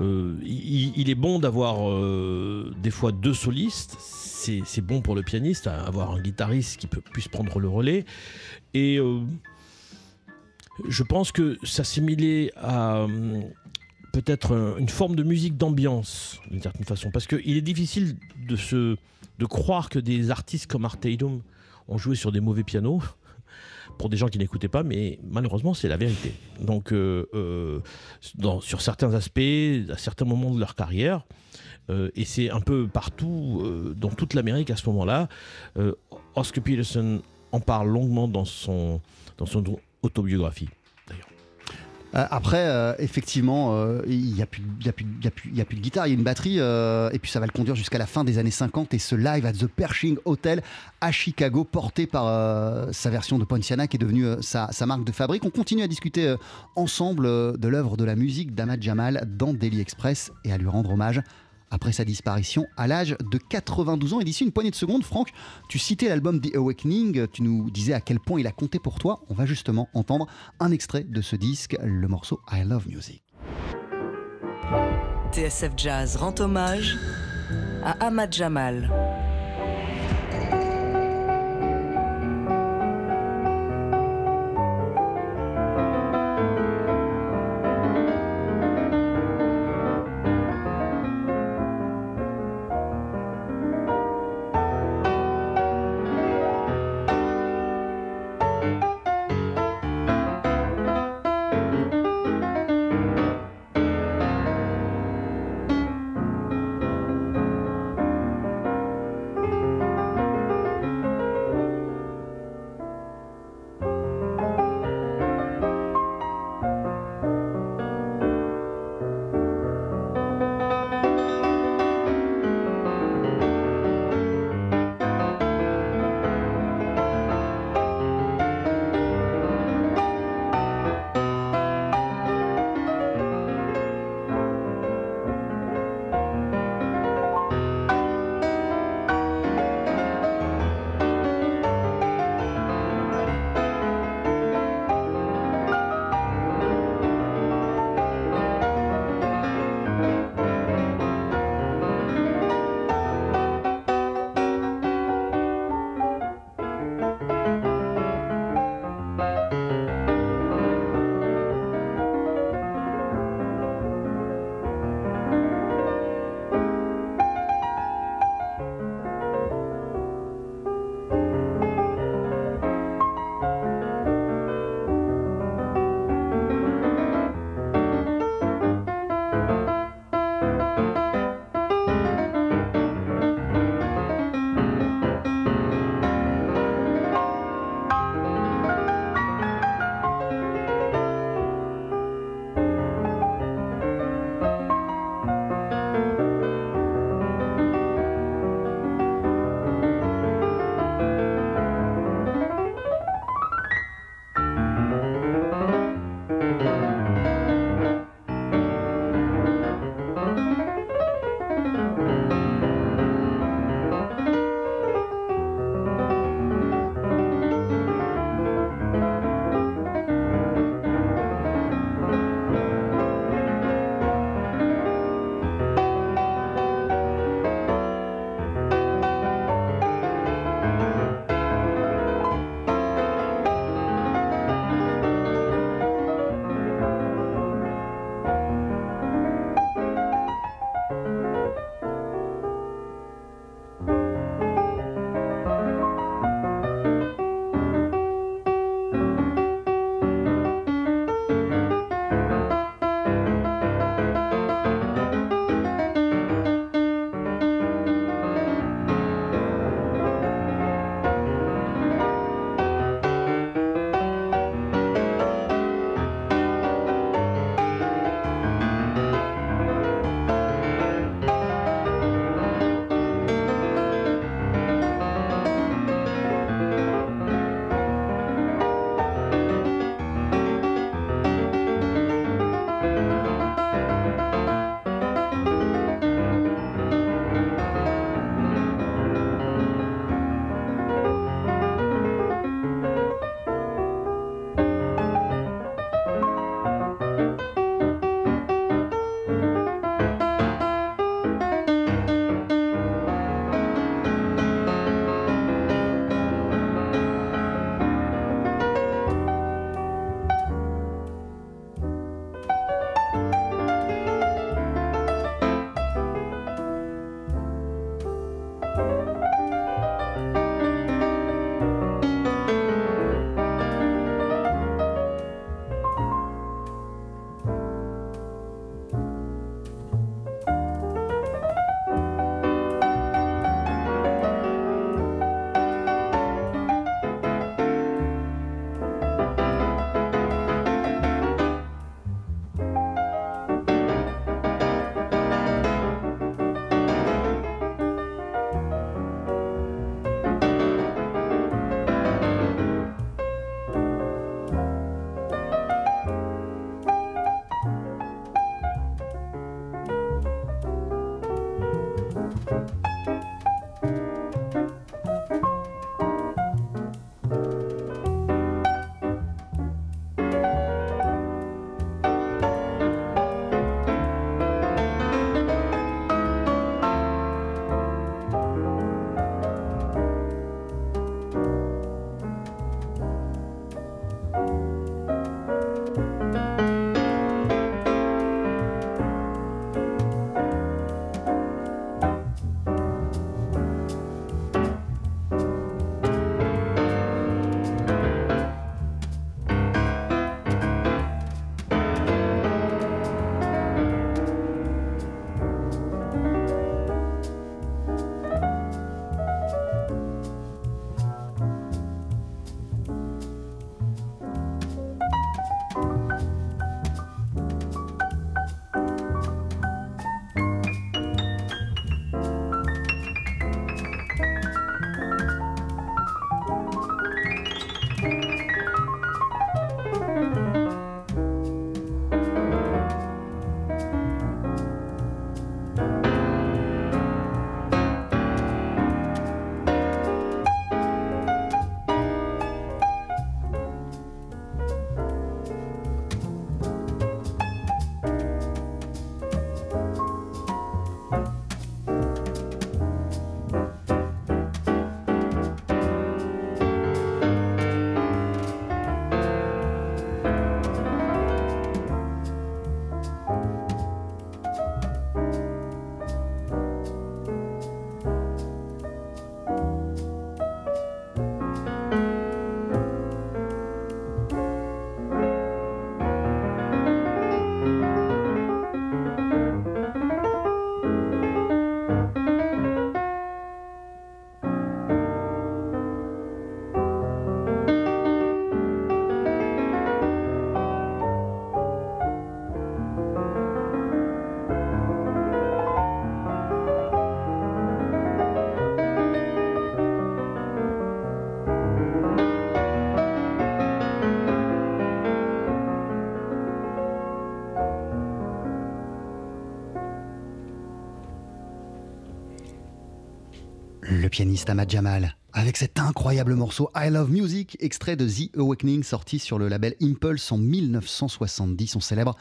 euh, il, est bon d'avoir des fois deux solistes. C'est bon pour le pianiste, avoir un guitariste qui puisse prendre le relais. Et je pense que s'assimiler à peut-être une forme de musique d'ambiance, d'une certaine façon. Parce qu'il est difficile de, se, de croire que des artistes comme Art Tatum ont joué sur des mauvais pianos, pour des gens qui n'écoutaient pas, mais malheureusement, c'est la vérité. Donc, euh, euh, sur certains aspects, à certains moments de leur carrière, euh, et c'est un peu partout, dans toute l'Amérique à ce moment-là, Oscar Peterson en parle longuement dans son, dans son autobiographie. Euh, après, euh, effectivement, euh, il n'y a, plus de guitare, il y a une batterie, et puis ça va le conduire jusqu'à la fin des années 50. Et ce live à The Pershing Hotel à Chicago, porté par sa version de Poinciana, qui est devenue sa, marque de fabrique. On continue à discuter ensemble de l'œuvre de la musique d'Ahmad Jamal dans Daily Express et à lui rendre hommage après sa disparition à l'âge de 92 ans. Et d'ici une poignée de secondes, Franck, tu citais l'album The Awakening, tu nous disais à quel point il a compté pour toi. On va justement entendre un extrait de ce disque, le morceau I Love Music. TSF Jazz rend hommage à Ahmad Jamal. Pianiste Ahmad Jamal, avec cet incroyable morceau I Love Music, extrait de The Awakening sorti sur le label Impulse en 1970. On célèbre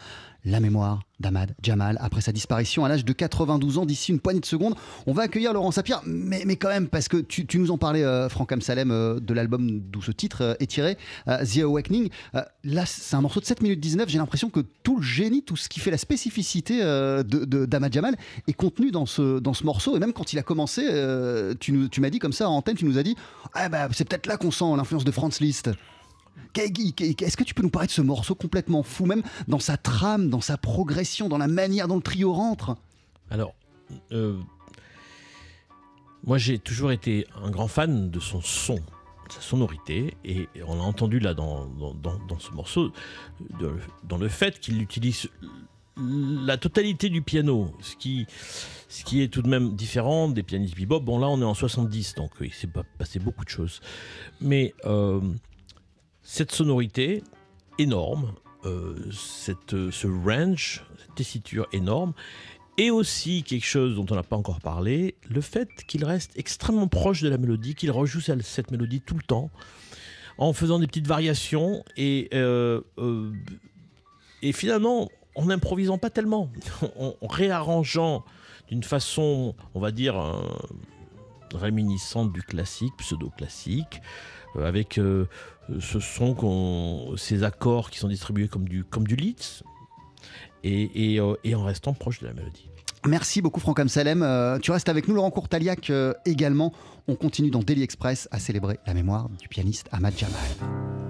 la mémoire d'Ahmad Jamal après sa disparition à l'âge de 92 ans. D'ici une poignée de secondes, on va accueillir Laurent Sapir, mais, mais quand même, parce que tu, nous en parlais, euh, Franck Amsalem, euh, de l'album d'où ce titre euh, est tiré, The Awakening. là, c'est un morceau de 7 minutes 19. J'ai l'impression que tout le génie, tout ce qui fait la spécificité d'Ahmad de, Jamal est contenu dans ce, dans ce morceau. Et même quand il a commencé, tu, tu m'as dit comme ça en antenne, tu nous as dit ah bah, c'est peut-être là qu'on sent l'influence de Franz Liszt. Est-ce que tu peux nous parler de ce morceau complètement fou, même dans sa trame, dans sa progression, dans la manière dont le trio rentre? Alors, euh, moi j'ai toujours été un grand fan de son son, sa sonorité, et on l'a entendu là dans, dans, ce morceau, dans le fait qu'il utilise la totalité du piano, ce qui, ce qui est tout de même différent des pianistes bebop. Bon là on est en 70, donc il s'est passé beaucoup de choses. Mais euh, cette sonorité énorme, euh, cette, ce range, cette tessiture énorme, et aussi quelque chose dont on n'a pas encore parlé, le fait qu'il reste extrêmement proche de la mélodie, qu'il rejoue cette mélodie tout le temps, en faisant des petites variations et, euh, euh, et finalement en n'improvisant pas tellement, en, réarrangeant d'une façon, on va dire, réminiscente du classique, pseudo-classique, avec ce sont ces accords qui sont distribués comme du, comme du Litz et, euh, en restant proche de la mélodie. Merci beaucoup Franck Amsalem. Euh, tu restes avec nous Laurent Courtaliac euh, également. On continue dans Daily Express à célébrer la mémoire du pianiste Ahmad Jamal.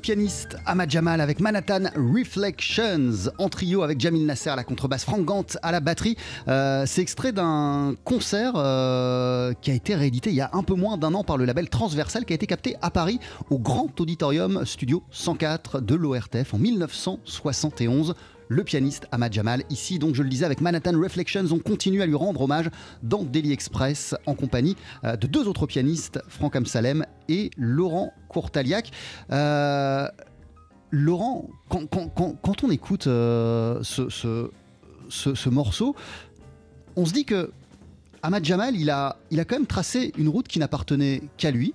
Pianiste Ahmad Jamal avec Manhattan Reflections en trio avec Jamil Nasser à la contrebasse, Frank Gant à la batterie. Euh, c'est extrait d'un concert euh, qui a été réédité il y a un peu moins d'un an par le label Transversal qui a été capté à Paris au Grand Auditorium Studio 104 de l'ORTF en 1971. Le pianiste Ahmad Jamal. Ici, donc, je le disais, avec Manhattan Reflections, on continue à lui rendre hommage dans Daily Express en compagnie euh, de deux autres pianistes, Franck Amsalem et Laurent Courtaliac. Euh, Laurent, quand, on écoute euh, ce, morceau, on se dit que Ahmad Jamal, il a, il a quand même tracé une route qui n'appartenait qu'à lui.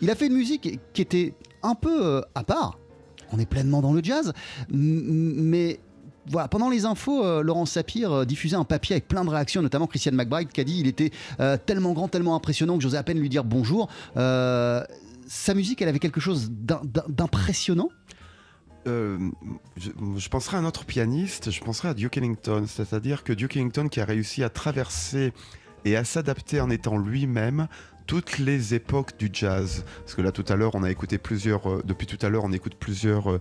Il a fait une musique qui était un peu à part. On est pleinement dans le jazz, mais voilà, pendant les infos, euh, Laurent Sapir euh, diffusait un papier avec plein de réactions, notamment Christian McBride qui a dit il était euh, tellement grand, tellement impressionnant que j'osais à peine lui dire bonjour. sa musique, elle avait quelque chose d'impressionnant? Je, je, penserais à un autre pianiste, je penserais à Duke Ellington, c'est-à-dire que Duke Ellington qui a réussi à traverser et à s'adapter en étant lui-même toutes les époques du jazz. Parce que là, tout à l'heure, on a écouté plusieurs, depuis tout à l'heure, on écoute plusieurs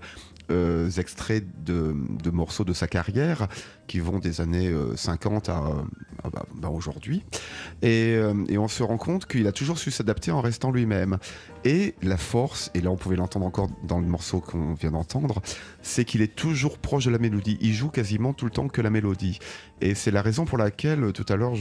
euh, extraits de, morceaux de sa carrière qui vont des années 50 euh, à, bah, bah, aujourd'hui. Euh, et, on se rend compte qu'il a toujours su s'adapter en restant lui-même. Et la force, et là on pouvait l'entendre encore dans le morceau qu'on vient d'entendre, c'est qu'il est toujours proche de la mélodie. Il joue quasiment tout le temps que la mélodie. Et c'est la raison pour laquelle tout à l'heure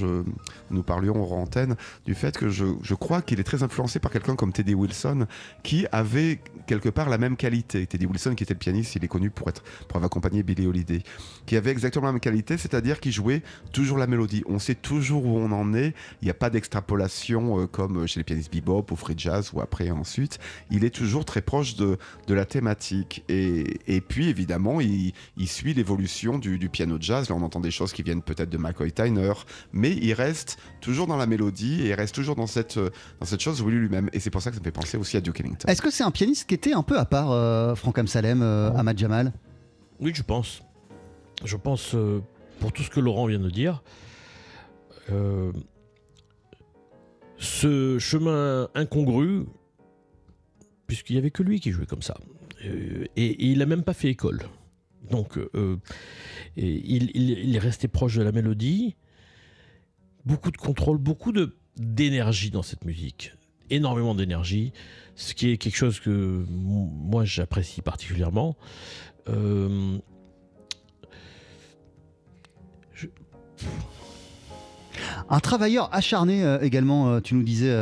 nous parlions en antenne du fait que je crois qu'il est très influencé par quelqu'un comme Teddy Wilson qui avait quelque part la même qualité. Teddy Wilson qui était le pianiste il est connu pour, être, pour avoir accompagné Billy Holiday, qui avait exactement la même qualité, c'est-à-dire qu'il jouait toujours la mélodie. On sait toujours où on en est, il n'y a pas d'extrapolation euh, comme chez les pianistes bebop ou free jazz ou après ensuite. Il est toujours très proche de, de la thématique. Et, et puis évidemment, il, suit l'évolution du, du, piano jazz. Là, on entend des choses qui viennent peut-être de McCoy Tyner, mais il reste toujours dans la mélodie et il reste toujours dans cette, dans cette chose voulue lui-même. Et c'est pour ça que ça me fait penser aussi à Duke Ellington. Est-ce que c'est un pianiste qui était un peu à part, euh, Franck Amsalem euh, euh, Ahmad Jamal Oui, je pense. Je pense, euh, pour tout ce que Laurent vient de dire, euh, ce chemin incongru, puisqu'il n'y avait que lui qui jouait comme ça, et, il n'a même pas fait école. Donc, il, il, est resté proche de la mélodie, beaucoup de contrôle, beaucoup d'énergie dans cette musique énormément d'énergie, ce qui est quelque chose que moi j'apprécie particulièrement. Euh, Un travailleur acharné euh, également, euh, tu nous disais,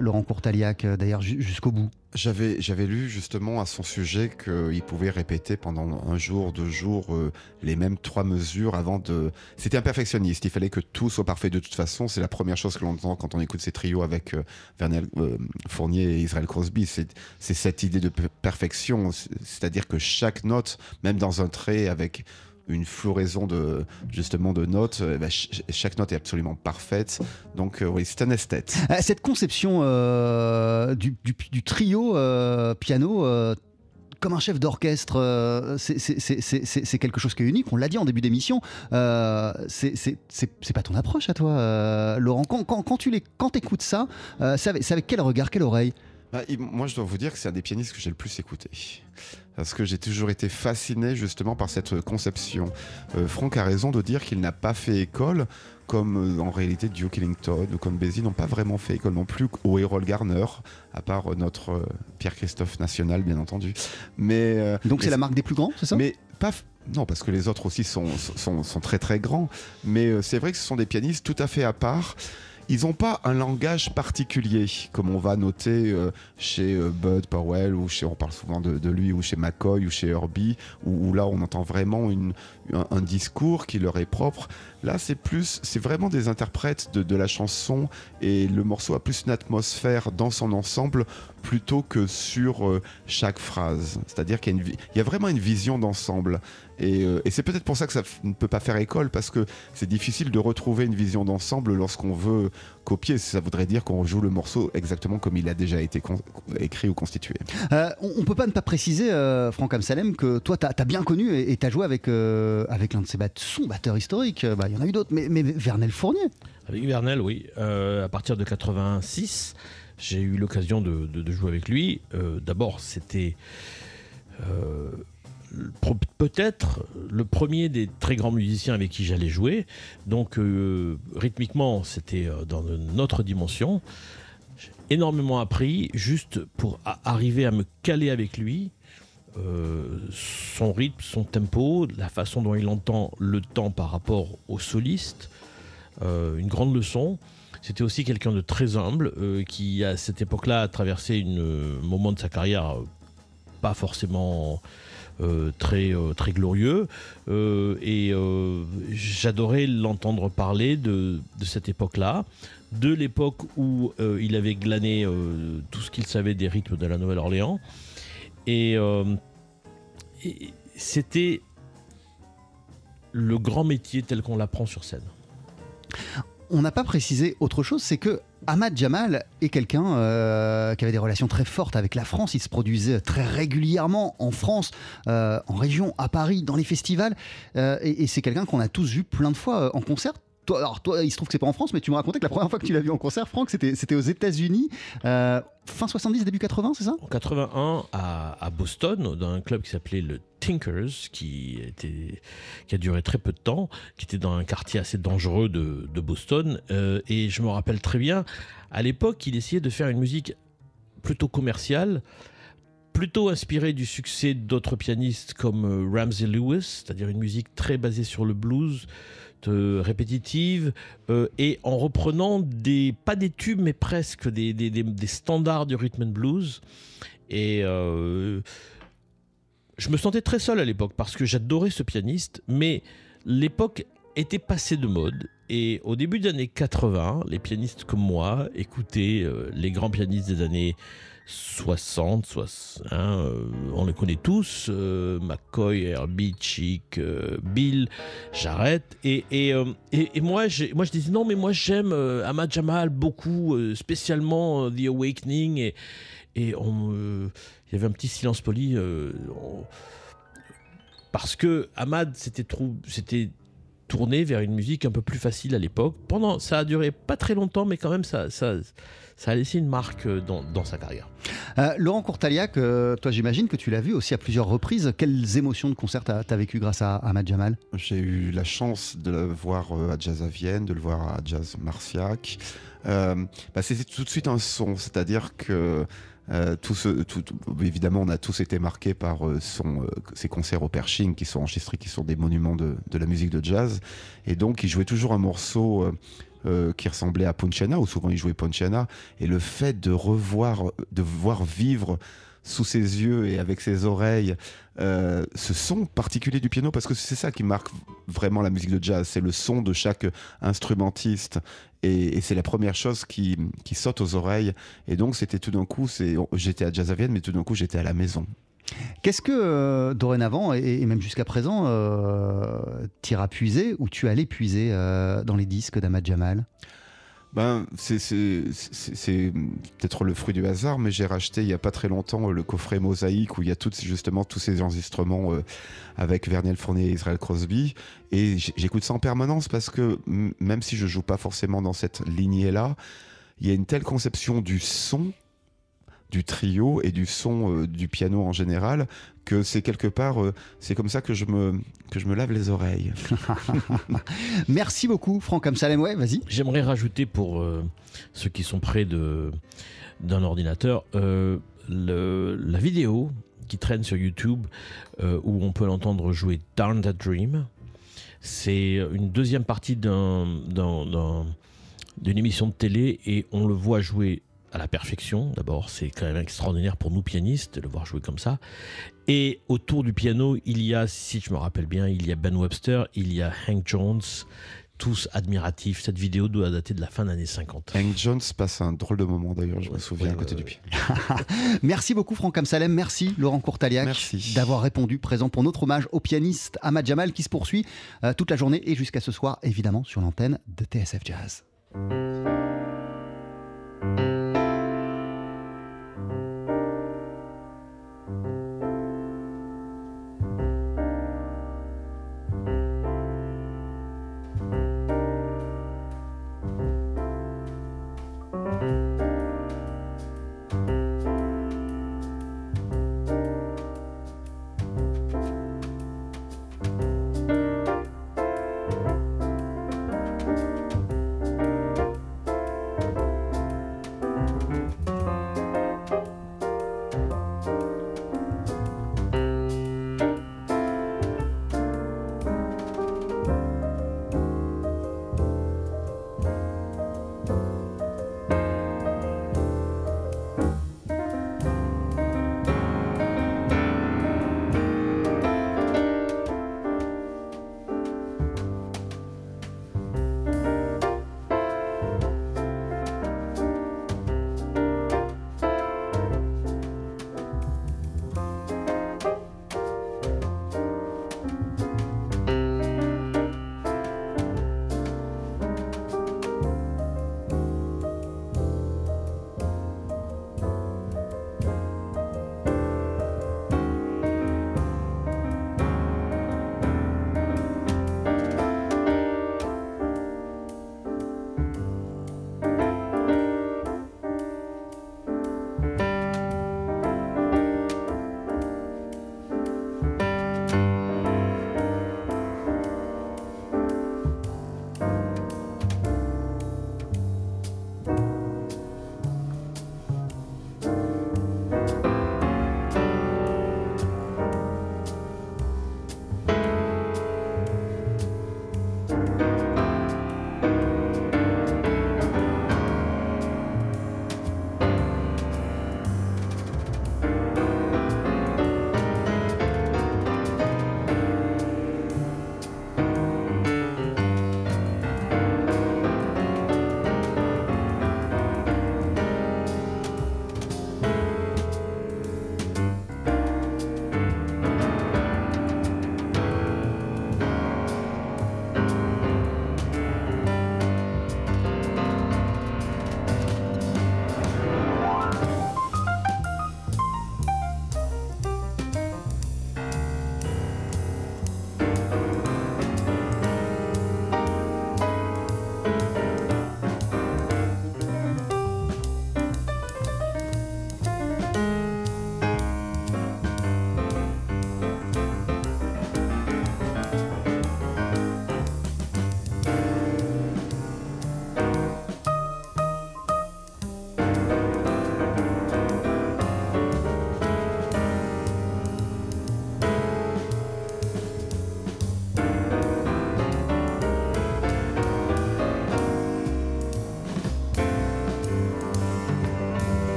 Laurent Courtaliac, d'ailleurs, jusqu'au bout. J'avais, j'avais lu justement à son sujet qu'il pouvait répéter pendant un jour, deux jours, euh, les mêmes trois mesures avant de. C'était un perfectionniste. Il fallait que tout soit parfait de toute façon. C'est la première chose que l'on entend quand on écoute ces trios avec euh, Vernel euh, Fournier et Israël Crosby. C'est cette idée de perfection. C'est-à-dire que chaque note, même dans un trait avec une floraison de justement de notes. Euh, bah, chaque note est absolument parfaite. Donc euh, oui, c'est un esthète. Euh, cette conception du, trio piano comme un chef d'orchestre, c'est quelque chose qui est unique. On l'a dit en début d'émission. c'est pas ton approche à toi, Laurent. Quand, tu les, quand écoutes ça, c'est avec, quel regard, quelle oreille? Bah, moi, je dois vous dire que c'est un des pianistes que j'ai le plus écouté. Parce que j'ai toujours été fasciné justement par cette conception. Euh, Franck a raison de dire qu'il n'a pas fait école, comme euh, en réalité Duke Ellington ou comme Bézi n'ont pas vraiment fait école non plus, ou Errol Garner, à part notre euh, Pierre-Christophe National, bien entendu. Mais, Donc c'est la marque des plus grands, c'est ça? Mais pas, non, parce que les autres aussi sont, sont, sont très très grands. Mais c'est vrai que ce sont des pianistes tout à fait à part ils n'ont pas un langage particulier, comme on va noter euh, chez euh, Bud Powell, ou chez, on parle souvent de, lui, ou chez McCoy, ou chez Herbie, où, là on entend vraiment une, un, discours qui leur est propre. Là, c'est plus, c'est vraiment des interprètes de, de, la chanson, et le morceau a plus une atmosphère dans son ensemble plutôt que sur euh, chaque phrase. C'est-à-dire qu'il y, y, a vraiment une vision d'ensemble. Euh, et, c'est peut-être pour ça que ça ne peut pas faire école, parce que c'est difficile de retrouver une vision d'ensemble lorsqu'on veut copier. Ça voudrait dire qu'on joue le morceau exactement comme il a déjà été écrit ou constitué. Euh, on ne peut pas ne pas préciser, euh, Franck Amsalem, que toi, tu as, bien connu et tu as joué avec, avec l'un de ses bat son batteur historique. Bah, il y en a eu d'autres, mais, mais Vernel Fournier. Avec Vernel, oui. à partir de 86, j'ai eu l'occasion de, de, jouer avec lui. D'abord, c'était peut-être le premier des très grands musiciens avec qui j'allais jouer. Donc euh, rythmiquement, c'était euh, dans une autre dimension. J'ai énormément appris juste pour arriver à me caler avec lui. son rythme, son tempo, la façon dont il entend le temps par rapport au soliste. une grande leçon. C'était aussi quelqu'un de très humble qui, à cette époque-là, a traversé un moment de sa carrière pas forcément euh, très, euh, très glorieux. Euh, et j'adorais l'entendre parler de, cette époque-là, de l'époque où il avait glané tout ce qu'il savait des rythmes de la Nouvelle-Orléans. et c'était le grand métier tel qu'on l'apprend sur scène on n'a pas précisé autre chose, c'est que Ahmad Jamal est quelqu'un euh, qui avait des relations très fortes avec la France. Il se produisait très régulièrement en France, euh, en région, à Paris, dans les festivals. Euh, et, c'est quelqu'un qu'on a tous vu plein de fois en concert. Alors toi, il se trouve que c'est pas en France, mais tu me racontais que la première fois que tu l'as vu en concert, Franck, c'était aux États-Unis, fin 70, début 80, c'est ça? En 81, à, Boston, dans un club qui s'appelait le Tinkers, qui, a duré très peu de temps, qui était dans un quartier assez dangereux de, Boston. Euh, et je me rappelle très bien, à l'époque, il essayait de faire une musique plutôt commerciale, plutôt inspirée du succès d'autres pianistes comme euh, Ramsey Lewis, c'est-à-dire une musique très basée sur le blues, répétitive, euh, et en reprenant des, pas des tubes, mais presque des, standards du rhythm and blues. Et je me sentais très seul à l'époque parce que j'adorais ce pianiste, mais l'époque était passée de mode. Et au début des années 80, les pianistes comme moi écoutaient euh, les grands pianistes des années 60, 60 hein, euh, on les connaît tous, euh, McCoy, Herbie, Chick, Bill, j'arrête. Et, et, et, moi, moi, je disais non, mais moi j'aime Ahmad Jamal beaucoup, spécialement The Awakening. Et, et il y avait un petit silence poli. Euh, parce que Ahmad s'était tourné vers une musique un peu plus facile à l'époque. Pendant, ça a duré pas très longtemps, mais quand même, ça, ça, ça a laissé une marque euh, dans, sa carrière. Euh, Laurent Courtaliac, toi j'imagine que tu l'as vu aussi à plusieurs reprises. Quelles émotions de concert t'as as vécu grâce à Ahmad Jamal? J'ai eu la chance de le voir à Jazz à Vienne, de le voir à Jazz Marciac. Bah, C'était tout de suite un son, c'est-à-dire que euh, tout évidemment, on a tous été marqués par euh, son, euh, ses concerts au Pershing qui sont enregistrés, qui sont des monuments de, la musique de jazz. Et donc, il jouait toujours un morceau qui ressemblait à Ponciana, ou souvent il jouait Ponciana. Et le fait de revoir, de voir vivre sous ses yeux et avec ses oreilles ce son particulier du piano parce que c'est ça qui marque vraiment la musique de jazz c'est le son de chaque instrumentiste et, c'est la première chose qui, saute aux oreilles. Et donc, c'était tout d'un coup, j'étais à Jazz mais tout d'un coup, j'étais à la maison. Qu'est-ce que euh, dorénavant et, même jusqu'à présent, euh, tu iras puiser ou tu allais puiser euh, dans les disques d'Ahmad Jamal? Ben, c'est peut-être le fruit du hasard, mais j'ai racheté il n'y a pas très longtemps le coffret Mosaïque où il y a justement tous ces enregistrements euh, avec Verniel Fournier et Israel Crosby. Et j'écoute ça en permanence parce que même si je joue pas forcément dans cette lignée-là, il y a une telle conception du son du trio et du son euh, du piano en général que c'est quelque part euh, c'est comme ça que je me que je me lave les oreilles. Merci beaucoup Franck Amsalem ouais vas-y. J'aimerais rajouter pour euh, ceux qui sont près de d'un ordinateur le, la vidéo qui traîne sur YouTube où on peut l'entendre jouer Darn That Dream. C'est une deuxième partie d'un d'une émission de télé et on le voit jouer à la perfection. D'abord, c'est quand même extraordinaire pour nous pianistes de le voir jouer comme ça. Et autour du piano, il y a, si je me rappelle bien, il y a Ben Webster, il y a Hank Jones, tous admiratifs. Cette vidéo doit dater de la fin des années 50. Hank Jones passe un drôle de moment d'ailleurs, je me souviens à côté du piano. merci beaucoup Franck Amsalem, merci Laurent Courtaliac d'avoir répondu présent pour notre hommage au pianiste Ahmad Jamal qui se poursuit euh, toute la journée et jusqu'à ce soir évidemment sur l'antenne de TSF Jazz.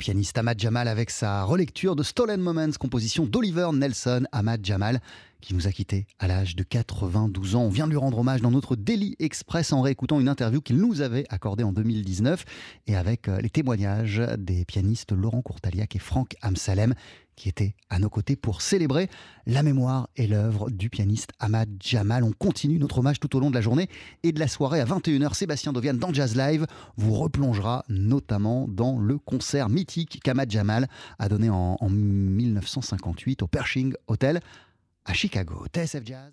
Pianiste Ahmad Jamal avec sa relecture de Stolen Moments, composition d'Oliver Nelson. Ahmad Jamal qui nous a quittés à l'âge de 92 ans. On vient de lui rendre hommage dans notre Daily Express en réécoutant une interview qu'il nous avait accordée en 2019 et avec euh, les témoignages des pianistes Laurent Courtaliac et Franck Amsalem qui étaient à nos côtés pour célébrer la mémoire et l'œuvre du pianiste Ahmad Jamal. On continue notre hommage tout au long de la journée et de la soirée à 21h. Sébastien Dovian dans Jazz Live vous replongera notamment dans le concert mythique qu'Ahmad Jamal a donné en, en 1958 au Pershing Hotel à Chicago. TSF Jazz.